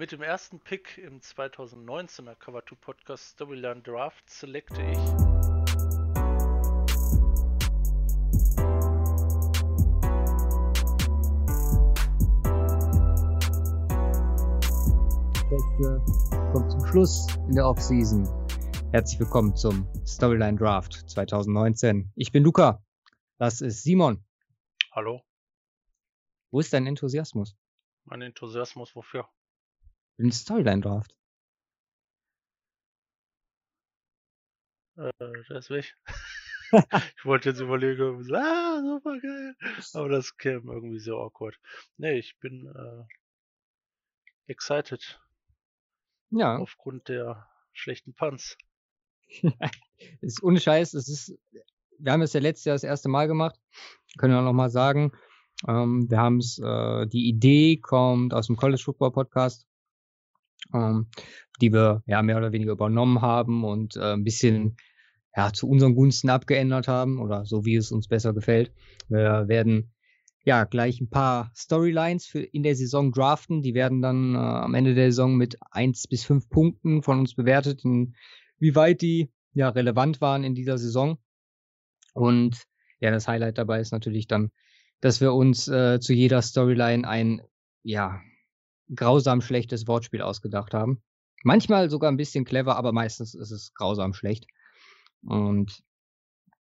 Mit dem ersten Pick im 2019er Cover 2 Podcast Storyline Draft selecte ich Beste kommt zum Schluss in der Offseason. Herzlich willkommen zum Storyline Draft 2019. Ich bin Luca. Das ist Simon. Hallo. Wo ist dein Enthusiasmus? Mein Enthusiasmus wofür? Für den Storyline Draft. Äh, ist weg. ich wollte jetzt überlegen, ah, super geil. Aber das käme irgendwie so awkward. Nee, ich bin äh, excited. Ja. Aufgrund der schlechten Punts. ist ohne Scheiß, es ist, wir haben es ja letztes Jahr das erste Mal gemacht. Können wir nochmal sagen. Ähm, wir haben es, äh, die Idee kommt aus dem College Football Podcast, ähm, die wir ja mehr oder weniger übernommen haben und äh, ein bisschen ja, zu unseren Gunsten abgeändert haben oder so wie es uns besser gefällt. Wir werden ja gleich ein paar Storylines für in der Saison draften. Die werden dann äh, am Ende der Saison mit eins bis fünf Punkten von uns bewertet, inwieweit die ja relevant waren in dieser Saison. Und ja, das Highlight dabei ist natürlich dann dass wir uns äh, zu jeder Storyline ein, ja, grausam schlechtes Wortspiel ausgedacht haben. Manchmal sogar ein bisschen clever, aber meistens ist es grausam schlecht. Und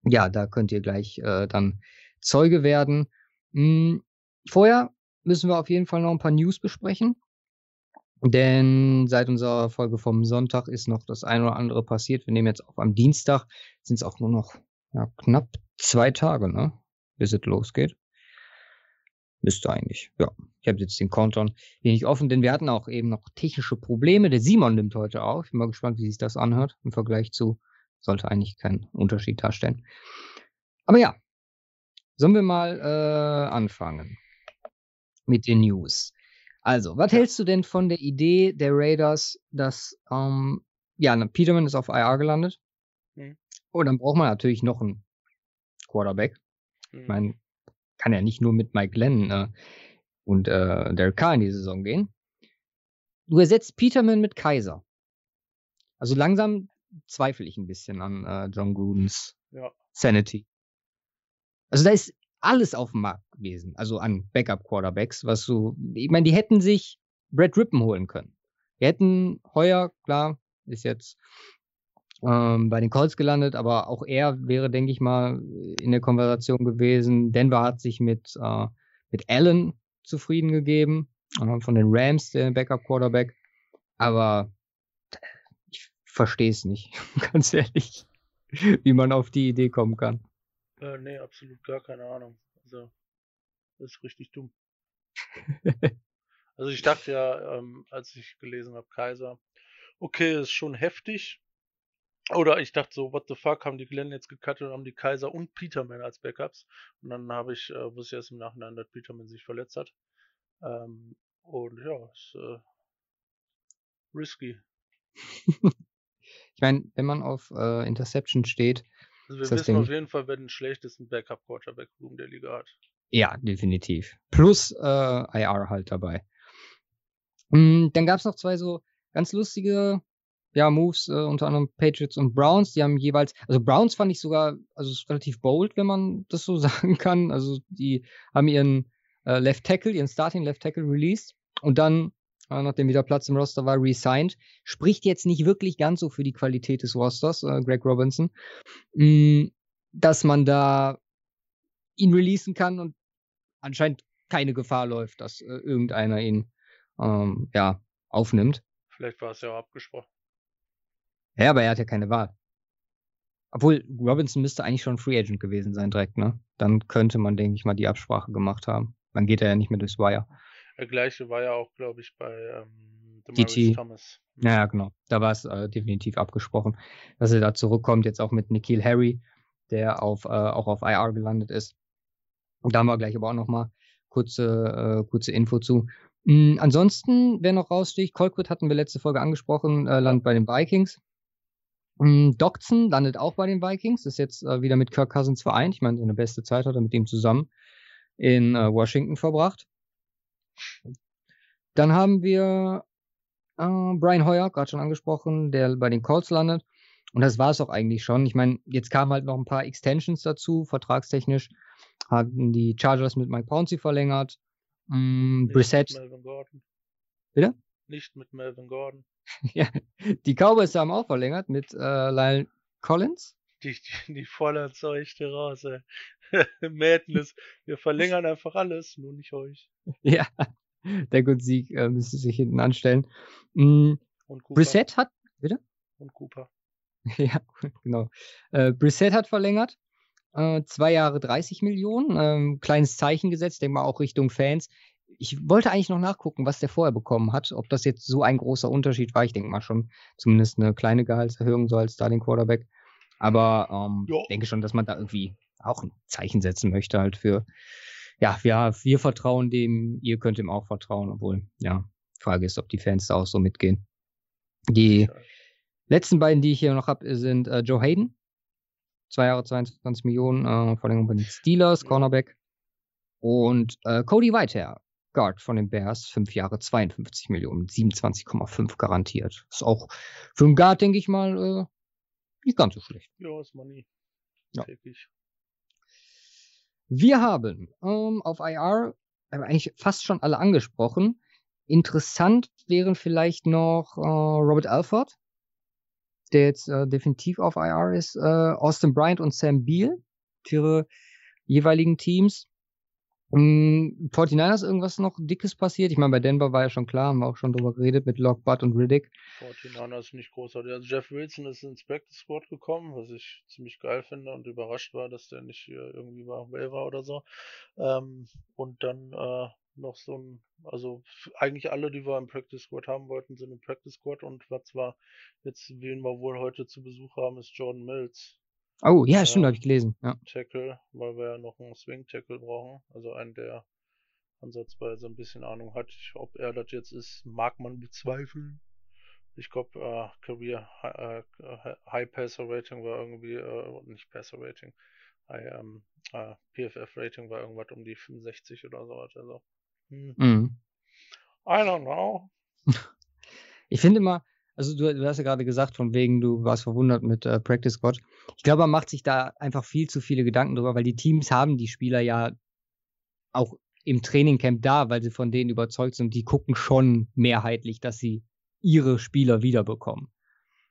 ja, da könnt ihr gleich äh, dann Zeuge werden. Hm, vorher müssen wir auf jeden Fall noch ein paar News besprechen. Denn seit unserer Folge vom Sonntag ist noch das eine oder andere passiert. Wir nehmen jetzt auf am Dienstag, sind es auch nur noch ja, knapp zwei Tage, ne? Bis es losgeht. Müsste eigentlich, ja. Ich habe jetzt den Countdown wenig offen, denn wir hatten auch eben noch technische Probleme. Der Simon nimmt heute auf. Ich bin mal gespannt, wie sich das anhört im Vergleich zu, sollte eigentlich keinen Unterschied darstellen. Aber ja, sollen wir mal äh, anfangen mit den News. Also, was hältst du denn von der Idee der Raiders, dass, ähm, ja, Peterman ist auf IR gelandet. Mhm. Und dann braucht man natürlich noch einen Quarterback. Mhm. Ich meine, kann ja nicht nur mit Mike Glenn äh, und äh, Derek Carr in die Saison gehen. Du ersetzt Peterman mit Kaiser. Also langsam zweifle ich ein bisschen an äh, John Grudens ja. Sanity. Also da ist alles auf dem Markt gewesen, also an Backup-Quarterbacks, was so, ich meine, die hätten sich Brad Rippen holen können. Die hätten Heuer, klar, ist jetzt ähm, bei den Colts gelandet, aber auch er wäre, denke ich mal, in der Konversation gewesen. Denver hat sich mit, äh, mit Allen zufrieden gegeben, äh, von den Rams, der Backup-Quarterback. Aber ich verstehe es nicht, ganz ehrlich, wie man auf die Idee kommen kann. Äh, nee, absolut gar keine Ahnung. Also, das ist richtig dumm. also ich dachte ja, ähm, als ich gelesen habe, Kaiser, okay, ist schon heftig, oder ich dachte so, what the fuck, haben die Glenn jetzt gecuttet und haben die Kaiser und Peterman als Backups. Und dann habe ich, äh, wusste ich erst im Nachhinein, dass Peterman sich verletzt hat. Ähm, und ja, ist äh, risky. ich meine, wenn man auf äh, Interception steht. Also wir wissen auf jeden Fall, wer den schlechtesten Backup-Quarterback-Room der Liga hat. Ja, definitiv. Plus äh, IR halt dabei. Mm, dann gab es noch zwei so ganz lustige ja, Moves, äh, unter anderem Patriots und Browns. Die haben jeweils, also Browns fand ich sogar, also ist relativ bold, wenn man das so sagen kann. Also die haben ihren äh, Left Tackle, ihren Starting Left Tackle released und dann, äh, nachdem wieder Platz im Roster war, resigned. Spricht jetzt nicht wirklich ganz so für die Qualität des Rosters, äh, Greg Robinson, mh, mm, dass man da ihn releasen kann und anscheinend keine Gefahr läuft, dass äh, irgendeiner ihn ähm, ja aufnimmt. Vielleicht war es ja auch abgesprochen. Ja, aber er hat ja keine Wahl. Obwohl, Robinson müsste eigentlich schon Free Agent gewesen sein direkt, ne? Dann könnte man, denke ich mal, die Absprache gemacht haben. Dann geht er ja nicht mehr durchs Wire. Der gleiche war ja auch, glaube ich, bei ähm, DT. Thomas. Ja, genau. Da war es äh, definitiv abgesprochen, dass er da zurückkommt, jetzt auch mit Nikhil Harry, der auf, äh, auch auf IR gelandet ist. Und da haben wir gleich aber auch nochmal kurze, äh, kurze Info zu. Mhm, ansonsten, wer noch raussticht, Colquitt hatten wir letzte Folge angesprochen, äh, landet bei den Vikings. Ähm, Doctson landet auch bei den Vikings, ist jetzt äh, wieder mit Kirk Cousins vereint. Ich meine, seine beste Zeit hat er mit ihm zusammen in äh, Washington verbracht. Dann haben wir äh, Brian Hoyer, gerade schon angesprochen, der bei den Colts landet. Und das war es auch eigentlich schon. Ich meine, jetzt kamen halt noch ein paar Extensions dazu, vertragstechnisch. Hatten die Chargers mit Mike Pouncey verlängert. Mm, Nicht Brissett. Mit Melvin Gordon. Bitte? Nicht mit Melvin Gordon. ja, die Cowboys haben auch verlängert mit äh, Lyle Collins. Die, die, die voller Zeuchte raus, ey. Madness. Wir verlängern einfach alles, nur nicht euch. Ja, der gute Sieg äh, müsste sich hinten anstellen. Mm, Und Cooper. Brissett hat, Und Cooper. ja, genau. Äh, Brissett hat verlängert. Äh, zwei Jahre 30 Millionen. Ähm, kleines Zeichen gesetzt, denke mal auch Richtung Fans. Ich wollte eigentlich noch nachgucken, was der vorher bekommen hat. Ob das jetzt so ein großer Unterschied war. Ich denke mal schon zumindest eine kleine Gehaltserhöhung so als Starting Quarterback. Aber ähm, Ja. denke schon, dass man da irgendwie auch ein Zeichen setzen möchte halt für, ja, wir, wir vertrauen dem, ihr könnt ihm auch vertrauen, obwohl, ja, Frage ist, ob die Fans da auch so mitgehen. Die letzten beiden, die ich hier noch habe, sind äh, Joe Hayden. Zwei Jahre 22 Millionen, äh, Verlängerung bei den Steelers, Ja. Cornerback. Und äh, Cody Whitehair, Guard von den Bears, fünf Jahre 52 Millionen, 27,5 garantiert. Ist auch für einen Guard, denke ich mal, äh, nicht ganz so schlecht. Ja, ist Money. Ja. Täglich. Wir haben ähm, auf IR äh, eigentlich fast schon alle angesprochen. Interessant wären vielleicht noch äh, Robert Alford, der jetzt äh, definitiv auf IR ist, äh, Austin Bryant und Sam Beal für ihre jeweiligen Teams. Ähm, 49ers irgendwas noch Dickes passiert? Ich meine, bei Denver war ja schon klar, haben wir auch schon drüber geredet mit Lock, Butt und Riddick. 49 ist nicht großartig. Also Jeff Wilson ist ins Practice Squad gekommen, was ich ziemlich geil finde und überrascht war, dass der nicht hier irgendwie war, war oder so. Ähm, und dann äh, noch so ein, also eigentlich alle, die wir im Practice Squad haben wollten, sind im Practice Squad und was wir jetzt, wen wir wohl heute zu Besuch haben, ist Jordan Mills. Oh, ja, stimmt, Ja. habe ich gelesen. Ja. Tackle, weil wir ja noch einen Swing Tackle brauchen. Also einen, der ansatzweise ein bisschen Ahnung hat. Ob er das jetzt ist, mag man bezweifeln. Ich glaube, äh, Career äh, High Passer Rating war irgendwie, äh, nicht Passer Rating, High, ähm, äh, PFF Rating war irgendwas um die 65 oder so. Also, hm, Mhm. I don't know. Ich finde immer, also du, du hast ja gerade gesagt, von wegen, du warst verwundert mit äh, Practice Squad. Ich glaube, man macht sich da einfach viel zu viele Gedanken drüber, weil die Teams haben die Spieler ja auch im Trainingcamp da, weil sie von denen überzeugt sind. Die gucken schon mehrheitlich, dass sie ihre Spieler wiederbekommen.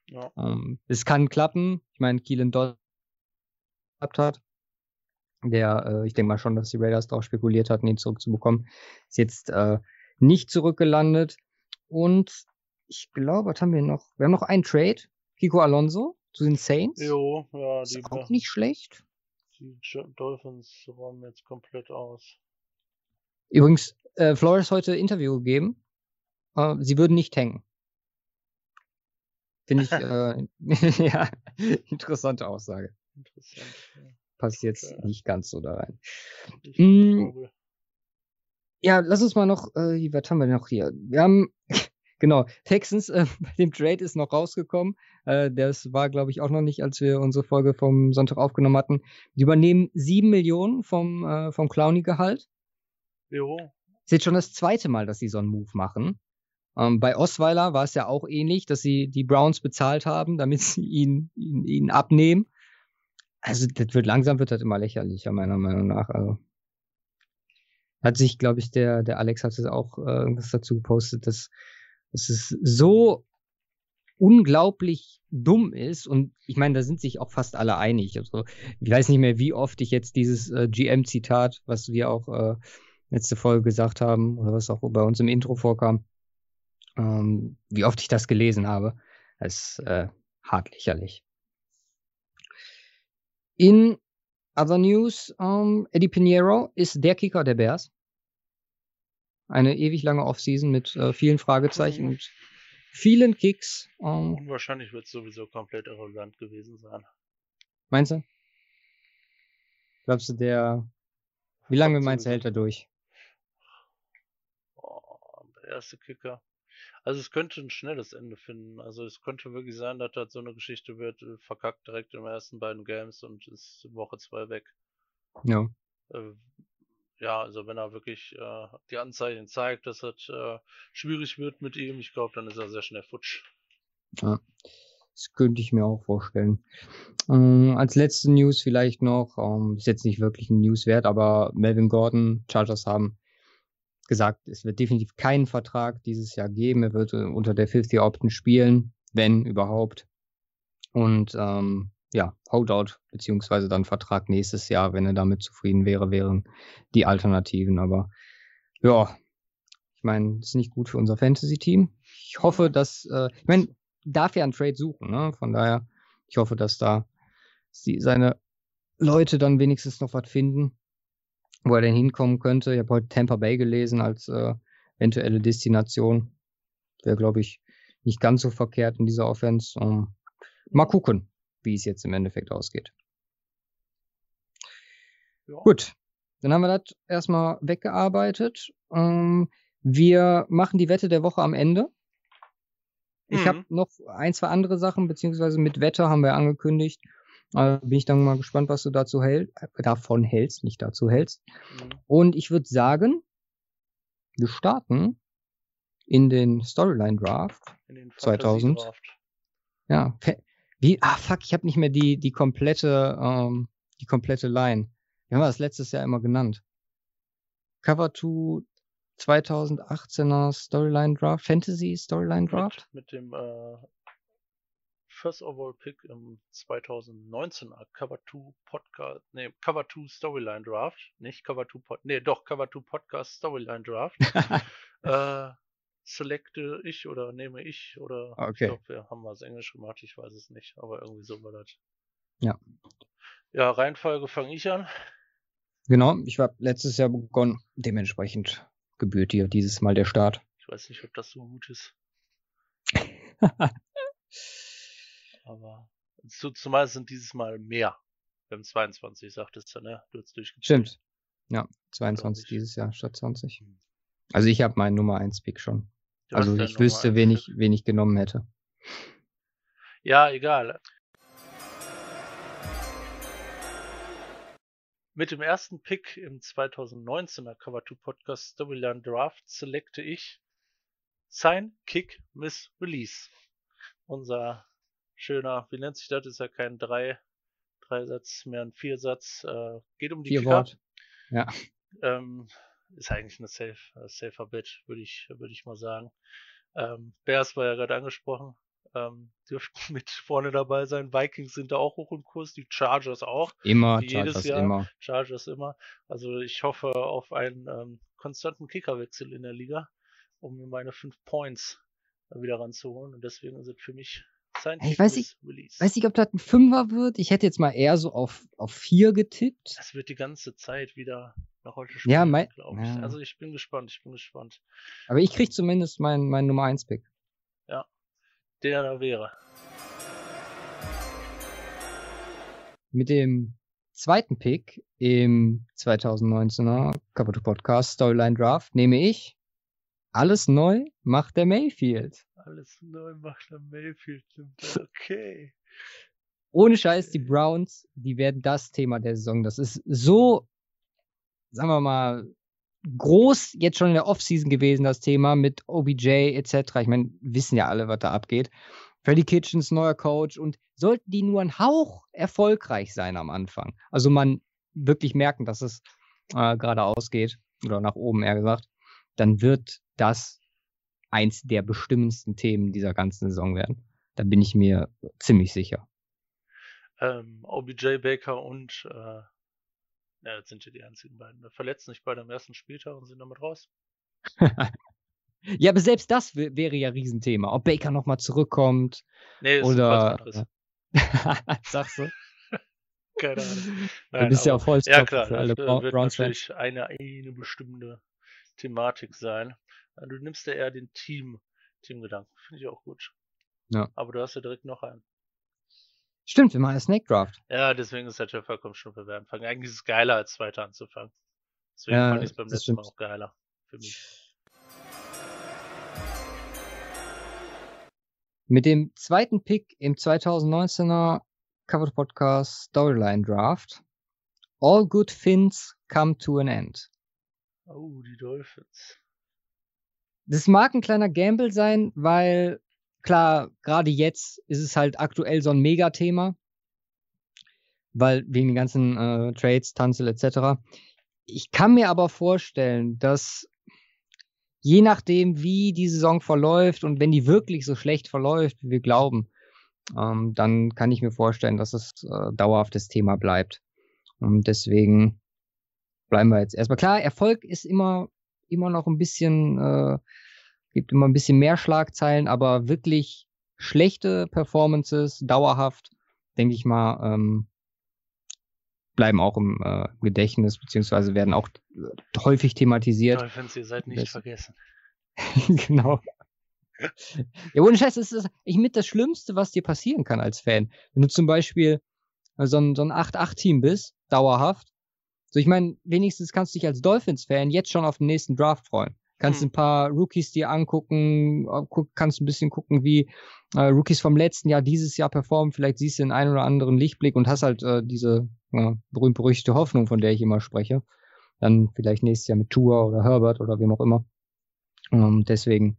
Ja, Ähm, es kann klappen. Ich meine, Keelan Dodd gehabt hat. Der, äh, ich denke mal schon, dass die Raiders darauf spekuliert hatten, ihn zurückzubekommen. Ist jetzt äh, nicht zurückgelandet. Und ich glaube, was haben wir noch? Wir haben noch einen Trade. Kiko Alonso zu den Saints. jo, ja, Ist die, auch nicht schlecht. die Dolphins räumen jetzt komplett aus. Übrigens, äh, Flores heute Interview gegeben. Äh, sie würden nicht hängen. Finde ich, äh, ja, interessante Aussage. Interessant. Ja. Passt jetzt Okay. nicht ganz so da rein. Mm. Ja, lass uns mal noch, äh, was haben wir noch hier? Wir haben, genau, Texans, äh, bei dem Trade ist noch rausgekommen. Äh, das war, glaube ich, auch noch nicht, als wir unsere Folge vom Sonntag aufgenommen hatten. Die übernehmen sieben Millionen vom, äh, vom Clowny-Gehalt. Jo, Ist jetzt schon das zweite Mal, dass sie so einen Move machen. Ähm, bei Osweiler war es ja auch ähnlich, dass sie die Browns bezahlt haben, damit sie ihn, ihn, ihn abnehmen. Also, das wird langsam wird das immer lächerlicher, meiner Meinung nach. Also, hat sich, glaube ich, der, der Alex hat es auch äh, irgendwas dazu gepostet, dass, dass es so unglaublich dumm ist und ich meine, da sind sich auch fast alle einig. Also ich weiß nicht mehr, wie oft ich jetzt dieses äh, GM-Zitat, was wir auch äh, letzte Folge gesagt haben oder was auch bei uns im Intro vorkam, ähm, wie oft ich das gelesen habe. Das ist äh, hart lächerlich. In other news, ähm, Eddie Pinheiro ist der Kicker der Bears. Eine ewig lange Offseason mit äh, vielen Fragezeichen Mhm. und vielen Kicks. Ähm, und wahrscheinlich wird es sowieso komplett irrelevant gewesen sein. meinst du? Glaubst du, der. Wie lange meinst du, hält er durch? Oh, der erste Kicker. Also es könnte ein schnelles Ende finden. Also es könnte wirklich sein, dass das so eine Geschichte wird, äh, verkackt direkt im ersten beiden Games und ist Woche zwei weg. Ja. Äh, ja, also wenn er wirklich äh, die Anzeichen zeigt, dass es äh, schwierig wird mit ihm, ich glaube, dann ist er sehr schnell futsch. Ja, das könnte ich mir auch vorstellen. Ähm, als letzte News vielleicht noch, ähm, ist jetzt nicht wirklich ein News wert, aber Melvin Gordon, Chargers haben gesagt, es wird definitiv keinen Vertrag dieses Jahr geben. Er wird äh, unter der 50 Option spielen, wenn überhaupt. Und ähm, ja, Holdout beziehungsweise dann Vertrag nächstes Jahr, wenn er damit zufrieden wäre, wären die Alternativen. Aber ja, ich meine, ist nicht gut für unser Fantasy-Team. Ich hoffe, dass, äh, ich meine, darf ja einen Trade suchen, ne? Von daher, ich hoffe, dass da sie, seine Leute dann wenigstens noch was finden wo er denn hinkommen könnte. Ich habe heute Tampa Bay gelesen als äh, eventuelle Destination. Wäre, glaube ich, nicht ganz so verkehrt in dieser Offense. Um, mal gucken, wie es jetzt im Endeffekt ausgeht. Ja. Gut, dann haben wir das erstmal weggearbeitet. Ähm, wir machen die Wette der Woche am Ende. Ich mhm. habe noch ein, zwei andere Sachen, beziehungsweise mit Wette haben wir angekündigt. Also bin ich dann mal gespannt, was du dazu hält, äh, davon hältst, nicht dazu hältst. Mhm. Und ich würde sagen, wir starten in den Storyline Draft in den 2000. Draft. Ja, wie, ah fuck, ich habe nicht mehr die die komplette ähm, die komplette Line. Wie haben wir das letztes Jahr immer genannt? Cover 2 2018er Storyline Draft, Fantasy Storyline Draft? Mit, mit dem äh, First Overall Pick im 2019er Cover 2 Podcast, nee, Cover 2 Storyline Draft, nicht Cover 2 Pod, nee, doch Cover 2 Podcast Storyline Draft. äh, selecte ich oder nehme ich oder okay. ich glaube, wir haben was Englisch gemacht, ich weiß es nicht, aber irgendwie so war das. Ja. Ja, Reihenfolge fange ich an. Genau, ich habe letztes Jahr begonnen, dementsprechend gebührt dir dieses Mal der Start. Ich weiß nicht, ob das so gut ist. Aber zumal sind dieses Mal mehr. Wir haben 22, sagtest du, ne? Du hast durchgezählt. Stimmt. Ja, 22 dieses Jahr statt 20. Hm. Also ich habe meinen Nummer 1 Pick schon. Du also ich wüsste, wen ich, wen ich genommen hätte. Ja, egal. Mit dem ersten Pick im 2019er Cover 2 Podcast Storyline Draft selecte ich Sign, Kick, Miss, Release. Unser schöner, wie nennt sich das? Ist ja kein drei, Dreisatz, mehr ein Viersatz. Äh, geht um die Vier Wort. Ja. Ähm, ist eigentlich eine safe, äh, safer Bet, würde ich, würde ich mal sagen. Ähm, Bears war ja gerade angesprochen. Ähm, dürften mit vorne dabei sein. Vikings sind da auch hoch im Kurs, die Chargers auch. Immer, Chargers jedes Jahr. immer. Chargers immer. Also ich hoffe auf einen ähm, konstanten Kickerwechsel in der Liga, um mir meine fünf Points wieder ranzuholen. Und deswegen ist es für mich ich weiß nicht, weiß nicht, ob das ein Fünfer wird. Ich hätte jetzt mal eher so auf, auf vier getippt. Das wird die ganze Zeit wieder nach heute spielen, ja, mein, glaube ich. Ja. Also ich bin gespannt, ich bin gespannt. Aber ich krieg zumindest meinen mein Nummer 1 Pick. Ja, der da wäre. Mit dem zweiten Pick im 2019er Capital Podcast Storyline Draft nehme ich alles neu macht der Mayfield. Alles neu macht der Mayfield. Okay. Ohne Scheiß, die Browns, die werden das Thema der Saison. Das ist so, sagen wir mal, groß jetzt schon in der Offseason gewesen, das Thema mit OBJ etc. Ich meine, wissen ja alle, was da abgeht. Freddy Kitchens, neuer Coach und sollten die nur ein Hauch erfolgreich sein am Anfang. Also man wirklich merken, dass es äh, geradeaus geht oder nach oben eher gesagt, dann wird das eins der bestimmendsten Themen dieser ganzen Saison werden. Da bin ich mir ziemlich sicher. Ähm, OBJ Baker und äh, ja, das sind ja die einzigen beiden. Verletzen sich bei dem ersten Spieltag und sind damit raus. ja, aber selbst das wäre ja Riesenthema. Ob Baker nochmal zurückkommt. Nee, ist oder. Sagst du? Keine Ahnung. Nein, du bist aber, ja auch voll Ja, klar, für alle das wird natürlich eine, eine bestimmte Thematik sein. Äh, du nimmst ja eher den Team, Teamgedanken. Finde ich auch gut. Ja. Aber du hast ja direkt noch einen. Stimmt, wir machen ja Snake Draft. Ja, deswegen ist der vollkommen schon für anfangen. Eigentlich ist es geiler, als weiter anzufangen. Deswegen ja, fand ich es beim letzten stimmt. Mal auch geiler. Für mich. Mit dem zweiten Pick im 2019er Covered Podcast Storyline Draft. All good things come to an end. Oh, die Dolphins. Das mag ein kleiner Gamble sein, weil klar, gerade jetzt ist es halt aktuell so ein Megathema, weil wegen den ganzen äh, Trades, Tanzel etc. Ich kann mir aber vorstellen, dass je nachdem, wie die Saison verläuft und wenn die wirklich so schlecht verläuft, wie wir glauben, ähm, dann kann ich mir vorstellen, dass es äh, dauerhaftes Thema bleibt. Und deswegen bleiben wir jetzt erstmal. Klar, Erfolg ist immer, immer noch ein bisschen, äh, gibt immer ein bisschen mehr Schlagzeilen, aber wirklich schlechte Performances, dauerhaft, denke ich mal, ähm, bleiben auch im äh, Gedächtnis, beziehungsweise werden auch häufig thematisiert. Dolphins, ihr seid nicht das, vergessen. genau. ja, ohne Scheiß, das ist ich mit das Schlimmste, was dir passieren kann als Fan. Wenn du zum Beispiel so ein, so ein 8-8-Team bist, dauerhaft. So, ich meine, wenigstens kannst du dich als Dolphins-Fan jetzt schon auf den nächsten Draft freuen. Kannst hm. ein paar Rookies dir angucken, äh, kannst ein bisschen gucken, wie äh, Rookies vom letzten Jahr dieses Jahr performen. Vielleicht siehst du den einen oder anderen Lichtblick und hast halt äh, diese ja, berühmt-berüchtigte Hoffnung, von der ich immer spreche. Dann vielleicht nächstes Jahr mit Tour oder Herbert oder wem auch immer. Ähm, deswegen,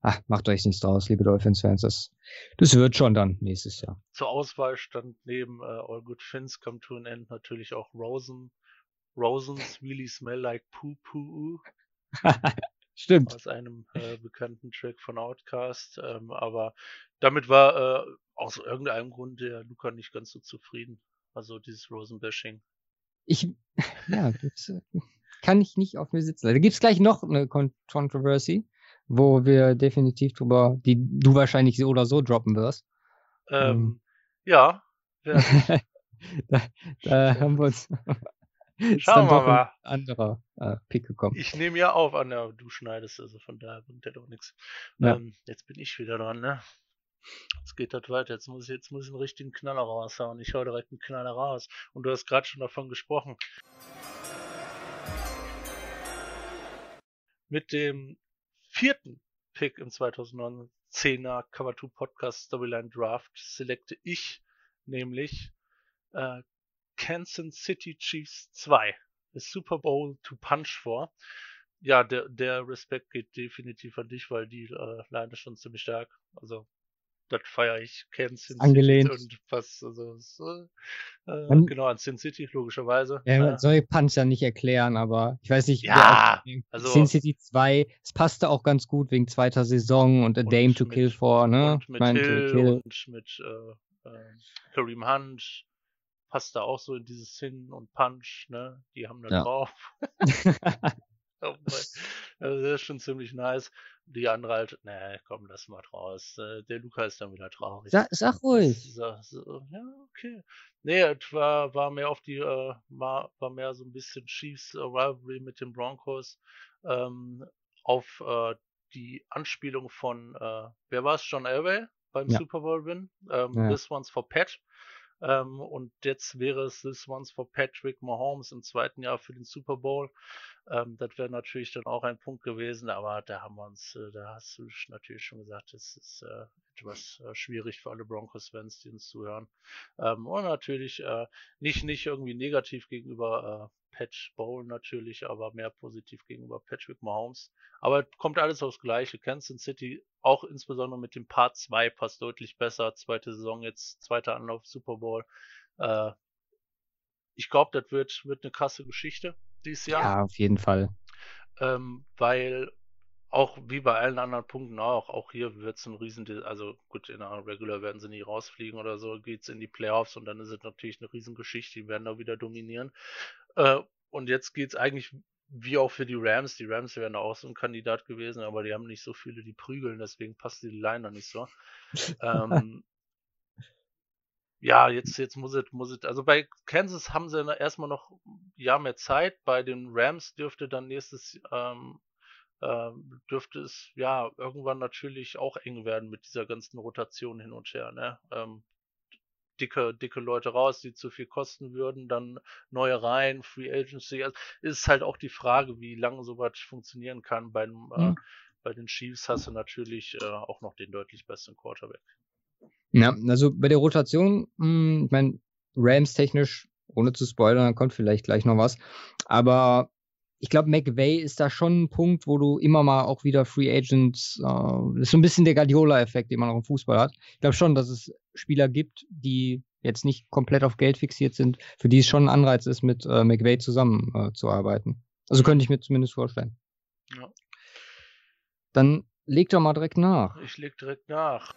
ach, macht euch nichts draus, liebe Dolphins-Fans. Das, das wird schon dann nächstes Jahr. Zur Auswahl stand neben äh, All Good Fins Come to an End natürlich auch Rosen. Rosens Really Smell Like Poo Poo. Stimmt. Aus einem äh, bekannten Track von Outcast. Ähm, aber damit war äh, aus irgendeinem Grund der Luca nicht ganz so zufrieden. Also dieses Rosenbashing. Ich, ja, das äh, kann ich nicht auf mir sitzen. Da gibt es gleich noch eine Controversy, wo wir definitiv drüber, die du wahrscheinlich so oder so droppen wirst. Ähm, ähm. Ja. da, da haben wir uns Schauen wir mal. Ein anderer äh, Pick gekommen. Ich nehme ja auf, Anna, du schneidest, also von daher bringt der doch nichts. Ja. Ähm, jetzt bin ich wieder dran, ne? Jetzt geht das weiter. Jetzt muss ich, jetzt muss ich einen richtigen Knaller raushauen. Ich hau direkt einen Knaller raus. Und du hast gerade schon davon gesprochen. Mit dem vierten Pick im 2019er Cover 2 Podcast Storyline Draft selecte ich nämlich äh, Kansas City Chiefs 2. The Super Bowl to Punch vor. Ja, der, der Respekt geht definitiv an dich, weil die äh, Line ist schon ziemlich stark. Also das feiere ich. Kansas Angelehnt. und was, also, so, äh, man, genau, an Sin City, logischerweise. Ja, man äh, soll Punch ja nicht erklären, aber ich weiß nicht, ja, also, Sin City 2, es passte auch ganz gut wegen zweiter Saison und A Dame to mit, Kill for, ne? Und mit, Hill Kill. und mit äh, äh, Kareem Hunt passt da auch so in dieses Sin und Punch, ne? Die haben da ja. drauf. oh also das ist schon ziemlich nice. Die andere halt, ne, komm, lass mal raus. Äh, der Luca ist dann wieder traurig. Sag, sag ruhig. So, so, ja, okay. Nee, es war, war mehr auf die, äh, war, war mehr so ein bisschen Chiefs Rivalry mit den Broncos. Ähm, auf äh, die Anspielung von, äh, wer war es? John Elway beim ja. Super Bowl Win. Ähm, ja. This one's for Pat. Ähm, und jetzt wäre es This One's for Patrick Mahomes im zweiten Jahr für den Super Bowl. Ähm, das wäre natürlich dann auch ein Punkt gewesen, aber da haben wir uns, äh, da hast du natürlich schon gesagt, es ist äh, etwas äh, schwierig für alle Broncos-Fans, die uns zuhören. Ähm, und natürlich äh, nicht, nicht irgendwie negativ gegenüber äh, Patch Bowl natürlich, aber mehr positiv gegenüber Patrick Mahomes. Aber kommt alles aufs Gleiche. Kansas City, auch insbesondere mit dem Part 2, passt deutlich besser. Zweite Saison jetzt, zweiter Anlauf Super Bowl. Äh, ich glaube, das wird, wird eine krasse Geschichte dieses Jahr. Ja, auf jeden Fall. Ähm, weil auch wie bei allen anderen Punkten auch, auch hier wird es ein riesen, also gut, in der Regular werden sie nie rausfliegen oder so, geht es in die Playoffs und dann ist es natürlich eine Riesengeschichte, die werden da wieder dominieren. Äh, und jetzt geht es eigentlich wie auch für die Rams. Die Rams wären auch so ein Kandidat gewesen, aber die haben nicht so viele, die prügeln, deswegen passt die Line da nicht so. ähm, ja, jetzt, jetzt muss es, muss es, also bei Kansas haben sie erstmal noch ein Jahr mehr Zeit. Bei den Rams dürfte dann nächstes, ähm, ähm, dürfte es ja irgendwann natürlich auch eng werden mit dieser ganzen Rotation hin und her. Ne? Ähm, dicke, dicke Leute raus, die zu viel kosten würden, dann neue Reihen, Free Agency. Also ist halt auch die Frage, wie lange sowas funktionieren kann. Beim, mhm. äh, bei den Chiefs hast du natürlich äh, auch noch den deutlich besseren Quarterback. Ja, also bei der Rotation, mh, hm, ich meine, Rams technisch, ohne zu spoilern, dann kommt vielleicht gleich noch was. Aber ich glaube, McVay ist da schon ein Punkt, wo du immer mal auch wieder Free Agents, äh, das ist so ein bisschen der Guardiola-Effekt, den man auch im Fußball hat. Ich glaube schon, dass es Spieler gibt, die jetzt nicht komplett auf Geld fixiert sind, für die es schon ein Anreiz ist, mit äh, McVay zusammen äh. Also könnte ich mir zumindest vorstellen. Ja. Dann leg doch mal direkt nach. Ich leg direkt nach.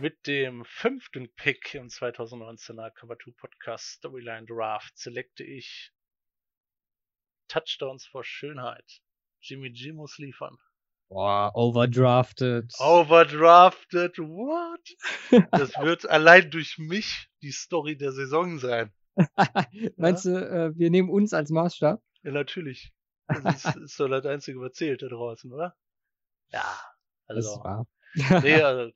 Mit dem fünften Pick im 2019er Cover 2 Podcast Storyline Draft selecte ich Touchdowns vor Schönheit. Jimmy G muss liefern. Boah, overdrafted. Overdrafted, what? Das wird allein durch mich die Story der Saison sein. Meinst ja? du, äh, wir nehmen uns als Maßstab? Ja, natürlich. Das ist, ist doch das Einzige, was zählt da draußen, oder? Ja, also. Das war. nee, also,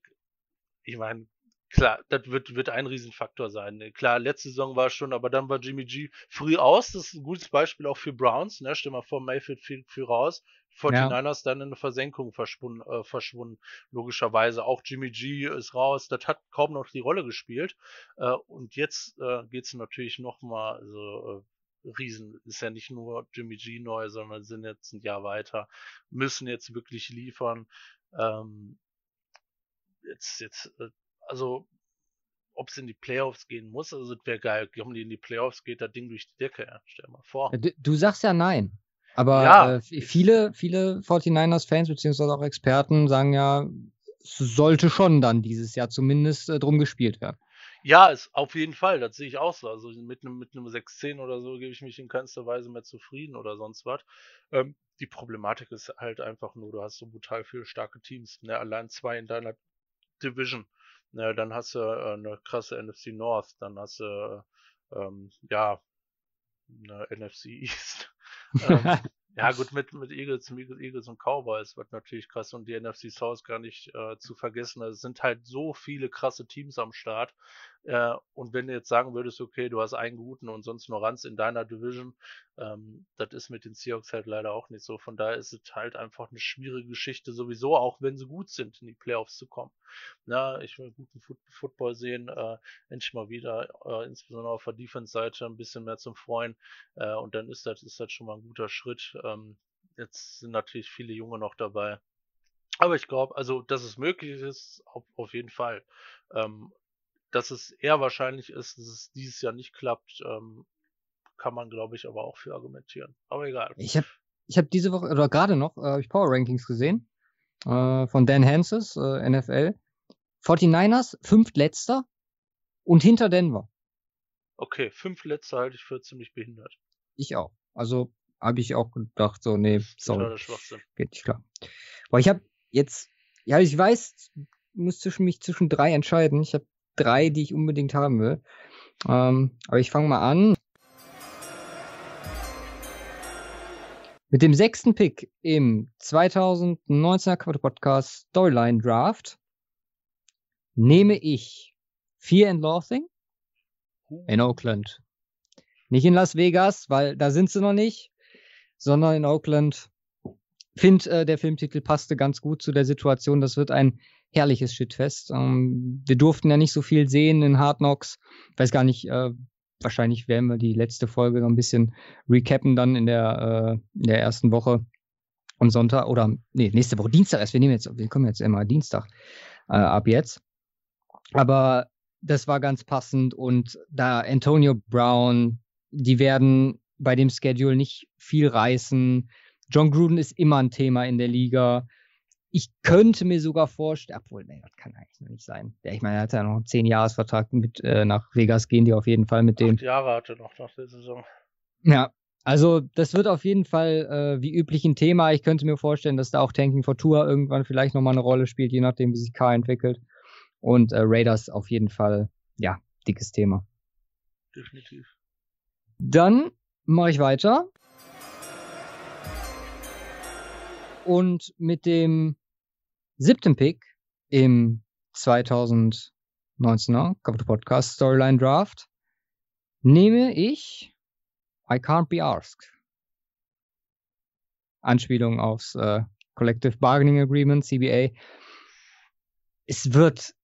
ich meine, klar, das wird, wird ein Riesenfaktor sein. Klar, letzte Saison war es schon, aber dann war Jimmy G früh aus. Das ist ein gutes Beispiel auch für Browns. Ne? Stell mal vor, Mayfield fiel früh raus. 49ers ja. dann in eine Versenkung verschwunden, äh, verschwunden, logischerweise. Auch Jimmy G ist raus. Das hat kaum noch die Rolle gespielt. Äh, und jetzt äh, geht es natürlich nochmal, also äh, Riesen ist ja nicht nur Jimmy G neu, sondern sind jetzt ein Jahr weiter, müssen jetzt wirklich liefern. Ähm, jetzt, jetzt, äh, also ob es in die Playoffs gehen muss, also es wäre geil, kommen die in die Playoffs, geht das Ding durch die Decke, ja. stell mal vor. Du, du sagst ja nein. Aber ja. äh, viele, viele 49ers-Fans beziehungsweise auch Experten sagen ja, es sollte schon dann dieses Jahr zumindest äh, drum gespielt werden. Ja, ist auf jeden Fall, das sehe ich auch so. Also mit einem mit einem 6-10 oder so gebe ich mich in keinster Weise mehr zufrieden oder sonst was. Ähm, die Problematik ist halt einfach nur, du hast so brutal viele starke Teams. Ne? Allein zwei in deiner Division. Ne? Dann hast du äh, eine krasse NFC North, dann hast du ähm, ja eine NFC East ähm, ja, gut, mit, mit Eagles, Eagles und Cowboys wird natürlich krass und die NFC South gar nicht äh, zu vergessen. Also es sind halt so viele krasse Teams am Start. Äh, und wenn du jetzt sagen würdest, okay, du hast einen guten und sonst nur Ranz in deiner Division, ähm, das ist mit den Seahawks halt leider auch nicht so. Von daher ist es halt einfach eine schwierige Geschichte, sowieso, auch wenn sie gut sind, in die Playoffs zu kommen. Na, ich will guten Foot Football sehen, äh, endlich mal wieder, äh, insbesondere auf der Defense-Seite ein bisschen mehr zum Freuen. Äh, und dann ist das, ist das schon mal ein guter Schritt. Ähm, jetzt sind natürlich viele Junge noch dabei. Aber ich glaube, also, dass es möglich ist, auf, auf jeden Fall. Ähm, dass es eher wahrscheinlich ist, dass es dieses Jahr nicht klappt, ähm, kann man, glaube ich, aber auch für argumentieren. Aber egal. Ich habe ich hab diese Woche, oder gerade noch, äh, ich Power Rankings gesehen äh, von Dan Hanses, äh, NFL. 49ers, fünftletzter und hinter Denver. Okay, fünftletzter halte ich für ziemlich behindert. Ich auch. Also habe ich auch gedacht, so, nee, sorry. Geht nicht klar. Aber ich habe jetzt, ja, ich weiß, muss zwischen mich zwischen drei entscheiden. Ich habe drei, die ich unbedingt haben will. Ähm, aber ich fange mal an. Mit dem sechsten Pick im 2019er Quad Podcast Storyline Draft nehme ich Fear and Loathing in Oakland. Nicht in Las Vegas, weil da sind sie noch nicht, sondern in Oakland. Find, äh, der Filmtitel passte ganz gut zu der Situation. Das wird ein herrliches Shitfest. Ähm, wir durften ja nicht so viel sehen in Hard Knocks. Ich weiß gar nicht, äh, wahrscheinlich werden wir die letzte Folge noch ein bisschen recappen dann in der, äh, in der ersten Woche am Sonntag oder nee, nächste Woche Dienstag erst. Wir nehmen jetzt, wir kommen jetzt immer Dienstag äh, ab jetzt. Aber das war ganz passend und da Antonio Brown, die werden bei dem Schedule nicht viel reißen. John Gruden ist immer ein Thema in der Liga ich könnte mir sogar vorstellen, obwohl, nee, das kann eigentlich noch nicht sein. Ja, ich meine, er hat ja noch einen 10-Jahres-Vertrag mit äh, nach Vegas gehen die auf jeden Fall mit dem. Acht Jahre hatte noch nach der Saison. Ja, also das wird auf jeden Fall äh, wie üblich ein Thema. Ich könnte mir vorstellen, dass da auch Tanking for Tour irgendwann vielleicht nochmal eine Rolle spielt, je nachdem, wie sich K entwickelt. Und äh, Raiders auf jeden Fall, ja, dickes Thema. Definitiv. Dann mache ich weiter. Und mit dem siebten Pick im 2019er Capital Podcast Storyline Draft nehme ich I Can't Be Asked. Anspielung aufs äh, Collective Bargaining Agreement, CBA. Es wird,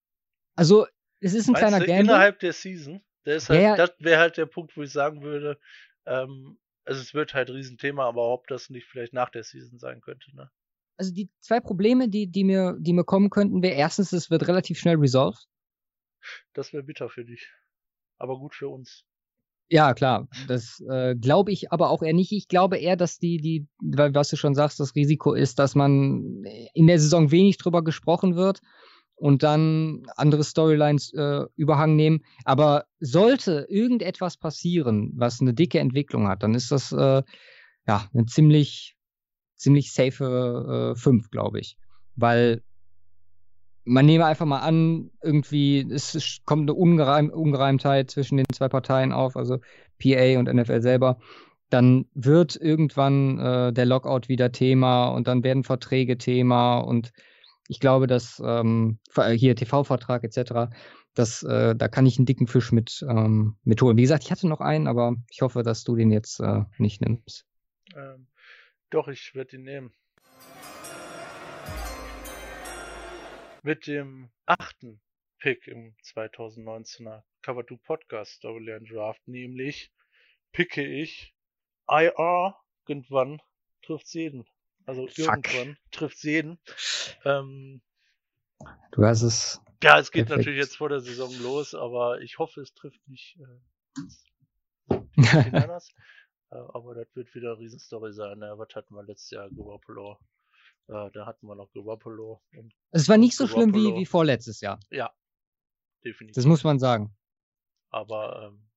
also es ist ein Meinst kleiner Gamble. Innerhalb der Season, halt, ja, ja. das wäre halt der Punkt, wo ich sagen würde, Ähm, also es wird halt Riesenthema, aber ob das nicht vielleicht nach der Season sein könnte, ne? Also die zwei Probleme, die, die, mir, die mir kommen könnten, wäre erstens, es wird relativ schnell resolved. Das wäre bitter für dich. Aber gut für uns. Ja, klar. Das äh, glaube ich aber auch eher nicht. Ich glaube eher, dass die, die, was du schon sagst, das Risiko ist, dass man in der Saison wenig drüber gesprochen wird und dann andere Storylines äh, Überhang nehmen. Aber sollte irgendetwas passieren, was eine dicke Entwicklung hat, dann ist das äh, ja eine ziemlich, ziemlich safe äh, 5, glaube ich. Weil man nehme einfach mal an, irgendwie es kommt eine Ungereim Ungereimtheit zwischen den zwei Parteien auf, also PA und NFL selber. Dann wird irgendwann äh, der Lockout wieder Thema und dann werden Verträge Thema und ich glaube, dass ähm, hier TV-Vertrag etc., dass, äh, da kann ich einen dicken Fisch mit, ähm, mit holen. Wie gesagt, ich hatte noch einen, aber ich hoffe, dass du den jetzt äh, nicht nimmst. Ähm, doch, ich werde ihn nehmen. mit dem achten Pick im 2019er Cover 2 Podcast Storyline Draft, nämlich picke ich IR irgendwann trifft jeden. Also Fuck. irgendwann trifft jeden. Ähm, du hast es. Ja, es geht perfekt. natürlich jetzt vor der Saison los, aber ich hoffe, es trifft nicht äh, äh, aber das wird wieder eine Riesenstory sein. Ne? Was hatten wir letztes Jahr? Garoppolo äh, da hatten wir noch Garoppolo. Und es war nicht so schlimm wie, wie vorletztes Jahr. Ja, definitiv. Das muss man sagen. Aber ähm,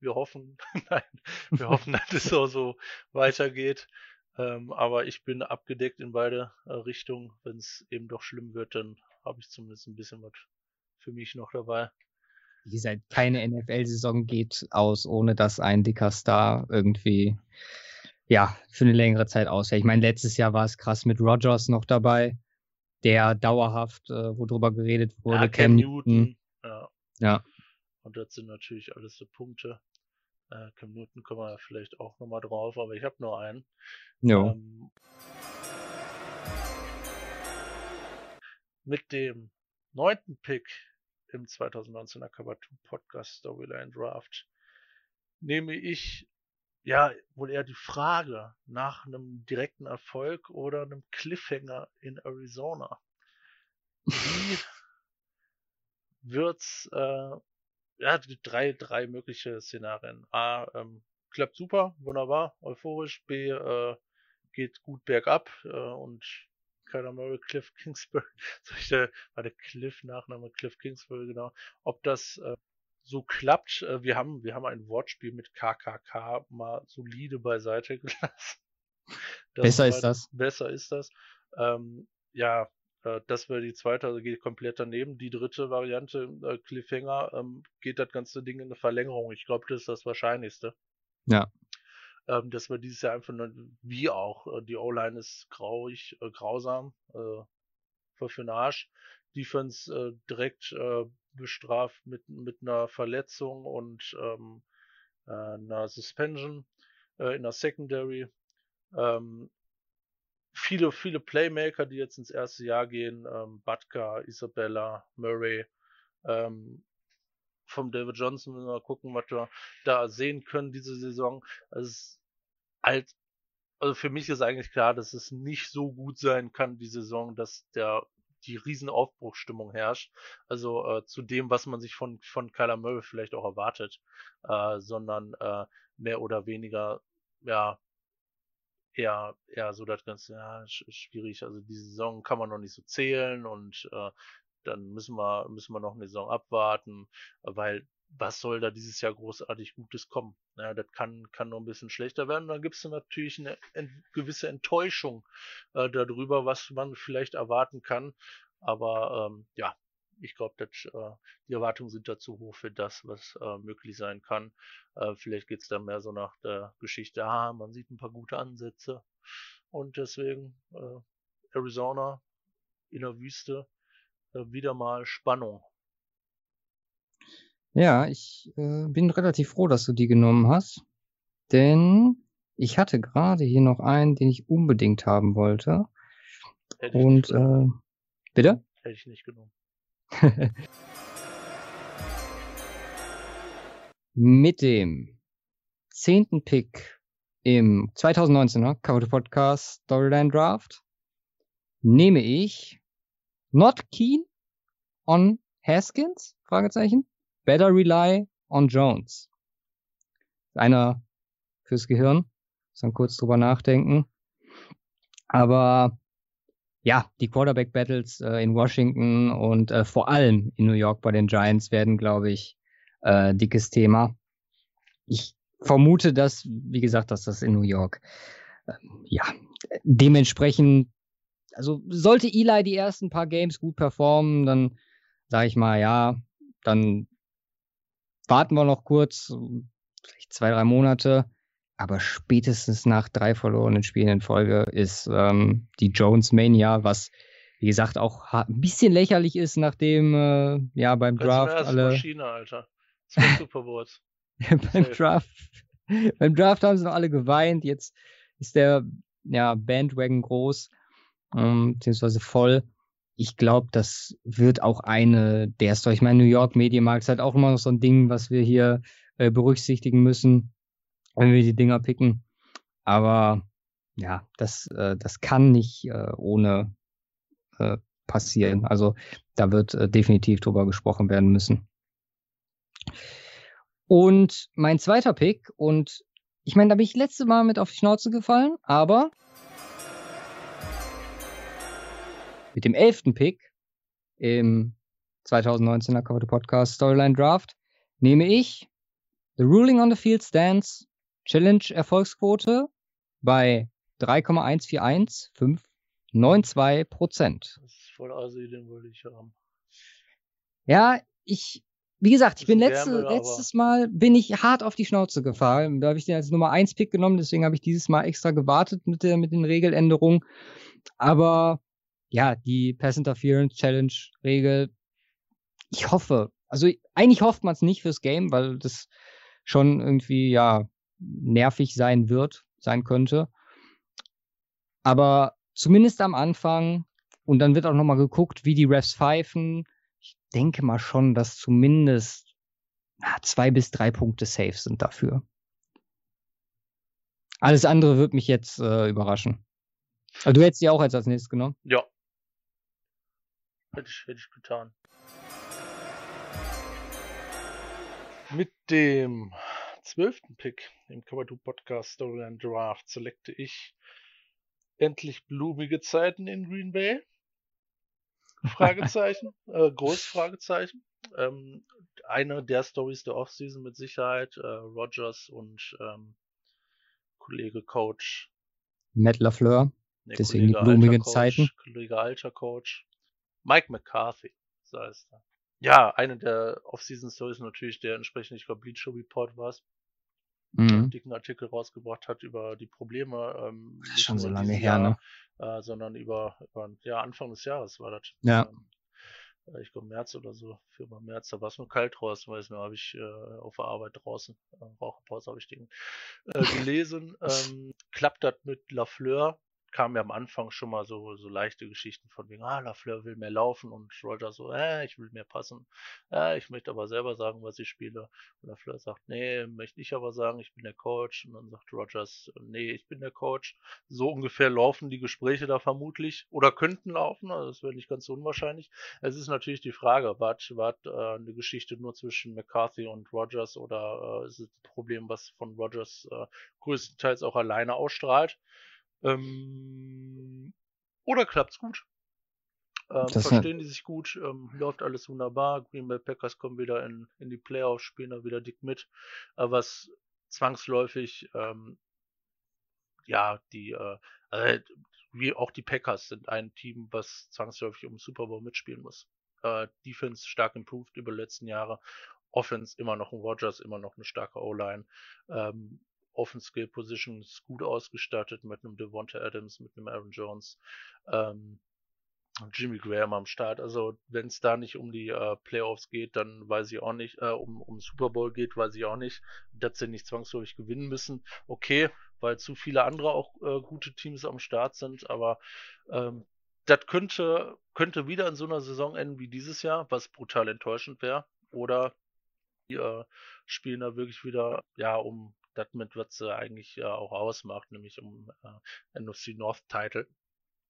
wir hoffen, nein, wir hoffen, dass es so, so weitergeht. Ähm, aber ich bin abgedeckt in beide äh, Richtungen. Wenn es eben doch schlimm wird, dann habe ich zumindest ein bisschen was für mich noch dabei. Wie gesagt, keine NFL-Saison geht aus, ohne dass ein dicker Star irgendwie ja, für eine längere Zeit ausfällt. Ich meine, letztes Jahr war es krass mit Rogers noch dabei, der dauerhaft, äh, wo drüber geredet wurde. Ja, Cam, Cam Newton. Newton. Ja. ja. Und das sind natürlich alles so Punkte. Äh, Cam Newton kommen wir vielleicht auch nochmal drauf, aber ich habe nur einen. Ja. Ähm, mit dem neunten Pick im 2019er Cover 2 Podcast Storyline Draft nehme ich ja, wohl eher die Frage nach einem direkten Erfolg oder einem Cliffhanger in Arizona. Wie wird's, äh, ja, drei, drei mögliche Szenarien. A, ähm, klappt super, wunderbar, euphorisch. B, äh, geht gut bergab äh, und Kyler Murray, Cliff Kingsbury, ich da, war der Cliff Nachname Cliff Kingsbury, genau, ob das äh, so klappt. Äh, wir haben, wir haben ein Wortspiel mit KKK mal solide beiseite gelassen. Das besser ist das. Besser ist das. Ähm, ja, äh, das wäre die zweite, also geht komplett daneben. Die dritte Variante, äh, Cliffhanger, ähm, geht das ganze Ding in eine Verlängerung. Ich glaube, das ist das Wahrscheinlichste. Ja. Ähm, das war dieses Jahr einfach nur, wie auch, äh, die O-Line ist grauig, äh, grausam, äh, für den Arsch. Defense äh, direkt äh, bestraft mit, mit einer Verletzung und ähm, äh, einer Suspension äh, in der Secondary. Ähm, viele, viele Playmaker, die jetzt ins erste Jahr gehen, ähm, Batka, Isabella, Murray, ähm, vom David Johnson, wenn wir mal gucken, was wir da sehen können diese Saison. Also, halt, also für mich ist eigentlich klar, dass es nicht so gut sein kann, die Saison, dass der die riesen Aufbruchsstimmung herrscht. Also äh, zu dem, was man sich von, von Kyler Murray vielleicht auch erwartet, äh, sondern äh, mehr oder weniger, ja, eher, eher so das Ganze, ja, schwierig. Also die Saison kann man noch nicht so zählen und äh, dann müssen wir, müssen wir noch eine Saison abwarten, weil was soll da dieses Jahr großartig Gutes kommen? Ja, das kann, kann noch ein bisschen schlechter werden. Dann gibt es natürlich eine ent gewisse Enttäuschung äh, darüber, was man vielleicht erwarten kann. Aber ähm, ja, ich glaube, äh, die Erwartungen sind da zu hoch für das, was äh, möglich sein kann. Äh, vielleicht geht es dann mehr so nach der Geschichte, ah, man sieht ein paar gute Ansätze. Und deswegen äh, Arizona in der Wüste äh, wieder mal Spannung. Ja, ich äh, bin relativ froh, dass du die genommen hast, denn ich hatte gerade hier noch einen, den ich unbedingt haben wollte. Hätte Und äh, bitte? Hätte ich nicht genommen. Mit dem zehnten Pick im 2019er Cover Podcast Storyline Draft nehme ich Not Keen on Haskins? Fragezeichen. Better rely on Jones. Einer fürs Gehirn. Muss dann kurz drüber nachdenken. Aber ja, die Quarterback Battles äh, in Washington und äh, vor allem in New York bei den Giants werden, glaube ich, äh, dickes Thema. Ich vermute, dass, wie gesagt, dass das in New York, äh, ja, dementsprechend, also sollte Eli die ersten paar Games gut performen, dann sage ich mal, ja, dann warten wir noch kurz, vielleicht zwei, drei Monate. Aber spätestens nach drei verlorenen Spielen in Folge ist ähm, die Jones Mania, was wie gesagt auch ein bisschen lächerlich ist, nachdem äh, ja beim Draft alle. Maschine, Alter. Zwei Super Bowls. beim Draft, beim Draft haben sie noch alle geweint. Jetzt ist der ja, Bandwagon groß, ähm, beziehungsweise voll. Ich glaube, das wird auch eine der Story. Ich meine, New York Medienmarkt ist halt auch immer noch so ein Ding, was wir hier äh, berücksichtigen müssen, wenn wir die Dinger picken. Aber ja, das, äh, das kann nicht äh, ohne äh, passieren. Also da wird äh, definitiv drüber gesprochen werden müssen. Und mein zweiter Pick, und ich meine, da bin ich letzte Mal mit auf die Schnauze gefallen, aber mit dem elften Pick im 2019er Cover Podcast Storyline Draft nehme ich The Ruling on the Field Stands Challenge Erfolgsquote bei 3,141592 Prozent. Das ist voll assi, den wollte ich haben. Ja, ich wie gesagt, ich bin letzte, Wärme, letztes Mal bin ich hart auf die Schnauze gefallen. Da habe ich den als Nummer 1 Pick genommen, deswegen habe ich dieses Mal extra gewartet mit der mit den Regeländerungen. Aber ja, die Pass Interference Challenge Regel, ich hoffe, also eigentlich hofft man es nicht fürs Game, weil das schon irgendwie ja nervig sein wird, sein könnte. Aber zumindest am Anfang und dann wird auch nochmal geguckt, wie die Refs pfeifen, ich denke mal schon, dass zumindest na, zwei bis drei Punkte safe sind dafür. Alles andere wird mich jetzt äh, überraschen. Aber du hättest die auch als, als nächstes genommen? Ja. Hätte ich, hätte ich getan. Mit dem zwölften Pick im Cover 2 Podcast Storyline Draft selecte ich endlich blumige Zeiten in Green Bay. Fragezeichen, äh, großes Fragezeichen. Ähm, eine der Stories der Offseason mit Sicherheit, äh, Rogers und ähm, Kollege Coach. Matt LaFleur. Nee, Deswegen Kollege die blumigen Coach, Zeiten. Kollege alter Coach. Mike McCarthy, so heißt er. Ja, eine der Offseason Stories natürlich der entsprechende, ich glaube, Bleacher Report war es, mhm. einen dicken Artikel rausgebracht hat über die Probleme. Ähm, das ist schon so lange her, ne? Äh, sondern über, über, ja, Anfang des Jahres war das. Ja. Äh, ich glaube März oder so, Firma März, da war es nur kalt draußen, weiß nicht, habe ich äh, auf der Arbeit draußen, äh, Raucherpause habe ich den äh, gelesen. ähm, klappt das mit Lafleur, kamen ja am Anfang schon mal so, so leichte Geschichten von wegen, ah, Lafleur will mehr laufen und Roger so, äh, ich will mehr passen. Äh, ich möchte aber selber sagen, was ich spiele. Und Lafleur sagt, nee, möchte ich aber sagen, ich bin der Coach. Und dann sagt Rogers, nee, ich bin der Coach. So ungefähr laufen die Gespräche da vermutlich oder könnten laufen. Also das wäre nicht ganz so unwahrscheinlich. Es ist natürlich die Frage, war, war äh, eine Geschichte nur zwischen McCarthy und Rogers oder äh, ist es ein Problem, was von Rogers äh, größtenteils auch alleine ausstrahlt? Ähm, oder klappt's gut? Ähm, verstehen die sich gut, ähm, läuft alles wunderbar. Green Bay Packers kommen wieder in, in die Playoffs, spielen da wieder dick mit. Äh, was zwangsläufig, ähm, ja, die, äh, also, wie auch die Packers sind ein Team, was zwangsläufig um Super Bowl mitspielen muss. Äh, Defense stark improved über die letzten Jahre. Offense immer noch ein Rogers, immer noch eine starke O-Line. Ähm, Offen Skill Positions gut ausgestattet mit einem Devonta Adams, mit einem Aaron Jones, ähm, Jimmy Graham am Start. Also wenn es da nicht um die äh, Playoffs geht, dann weiß ich auch nicht, äh, um, um Super Bowl geht, weiß ich auch nicht, dass sie nicht zwangsläufig gewinnen müssen. Okay, weil zu viele andere auch äh, gute Teams am Start sind, aber ähm, das könnte, könnte wieder in so einer Saison enden wie dieses Jahr, was brutal enttäuschend wäre. Oder die äh, spielen da wirklich wieder, ja, um das mit, was sie eigentlich äh, auch ausmacht, nämlich um äh, NFC North Title.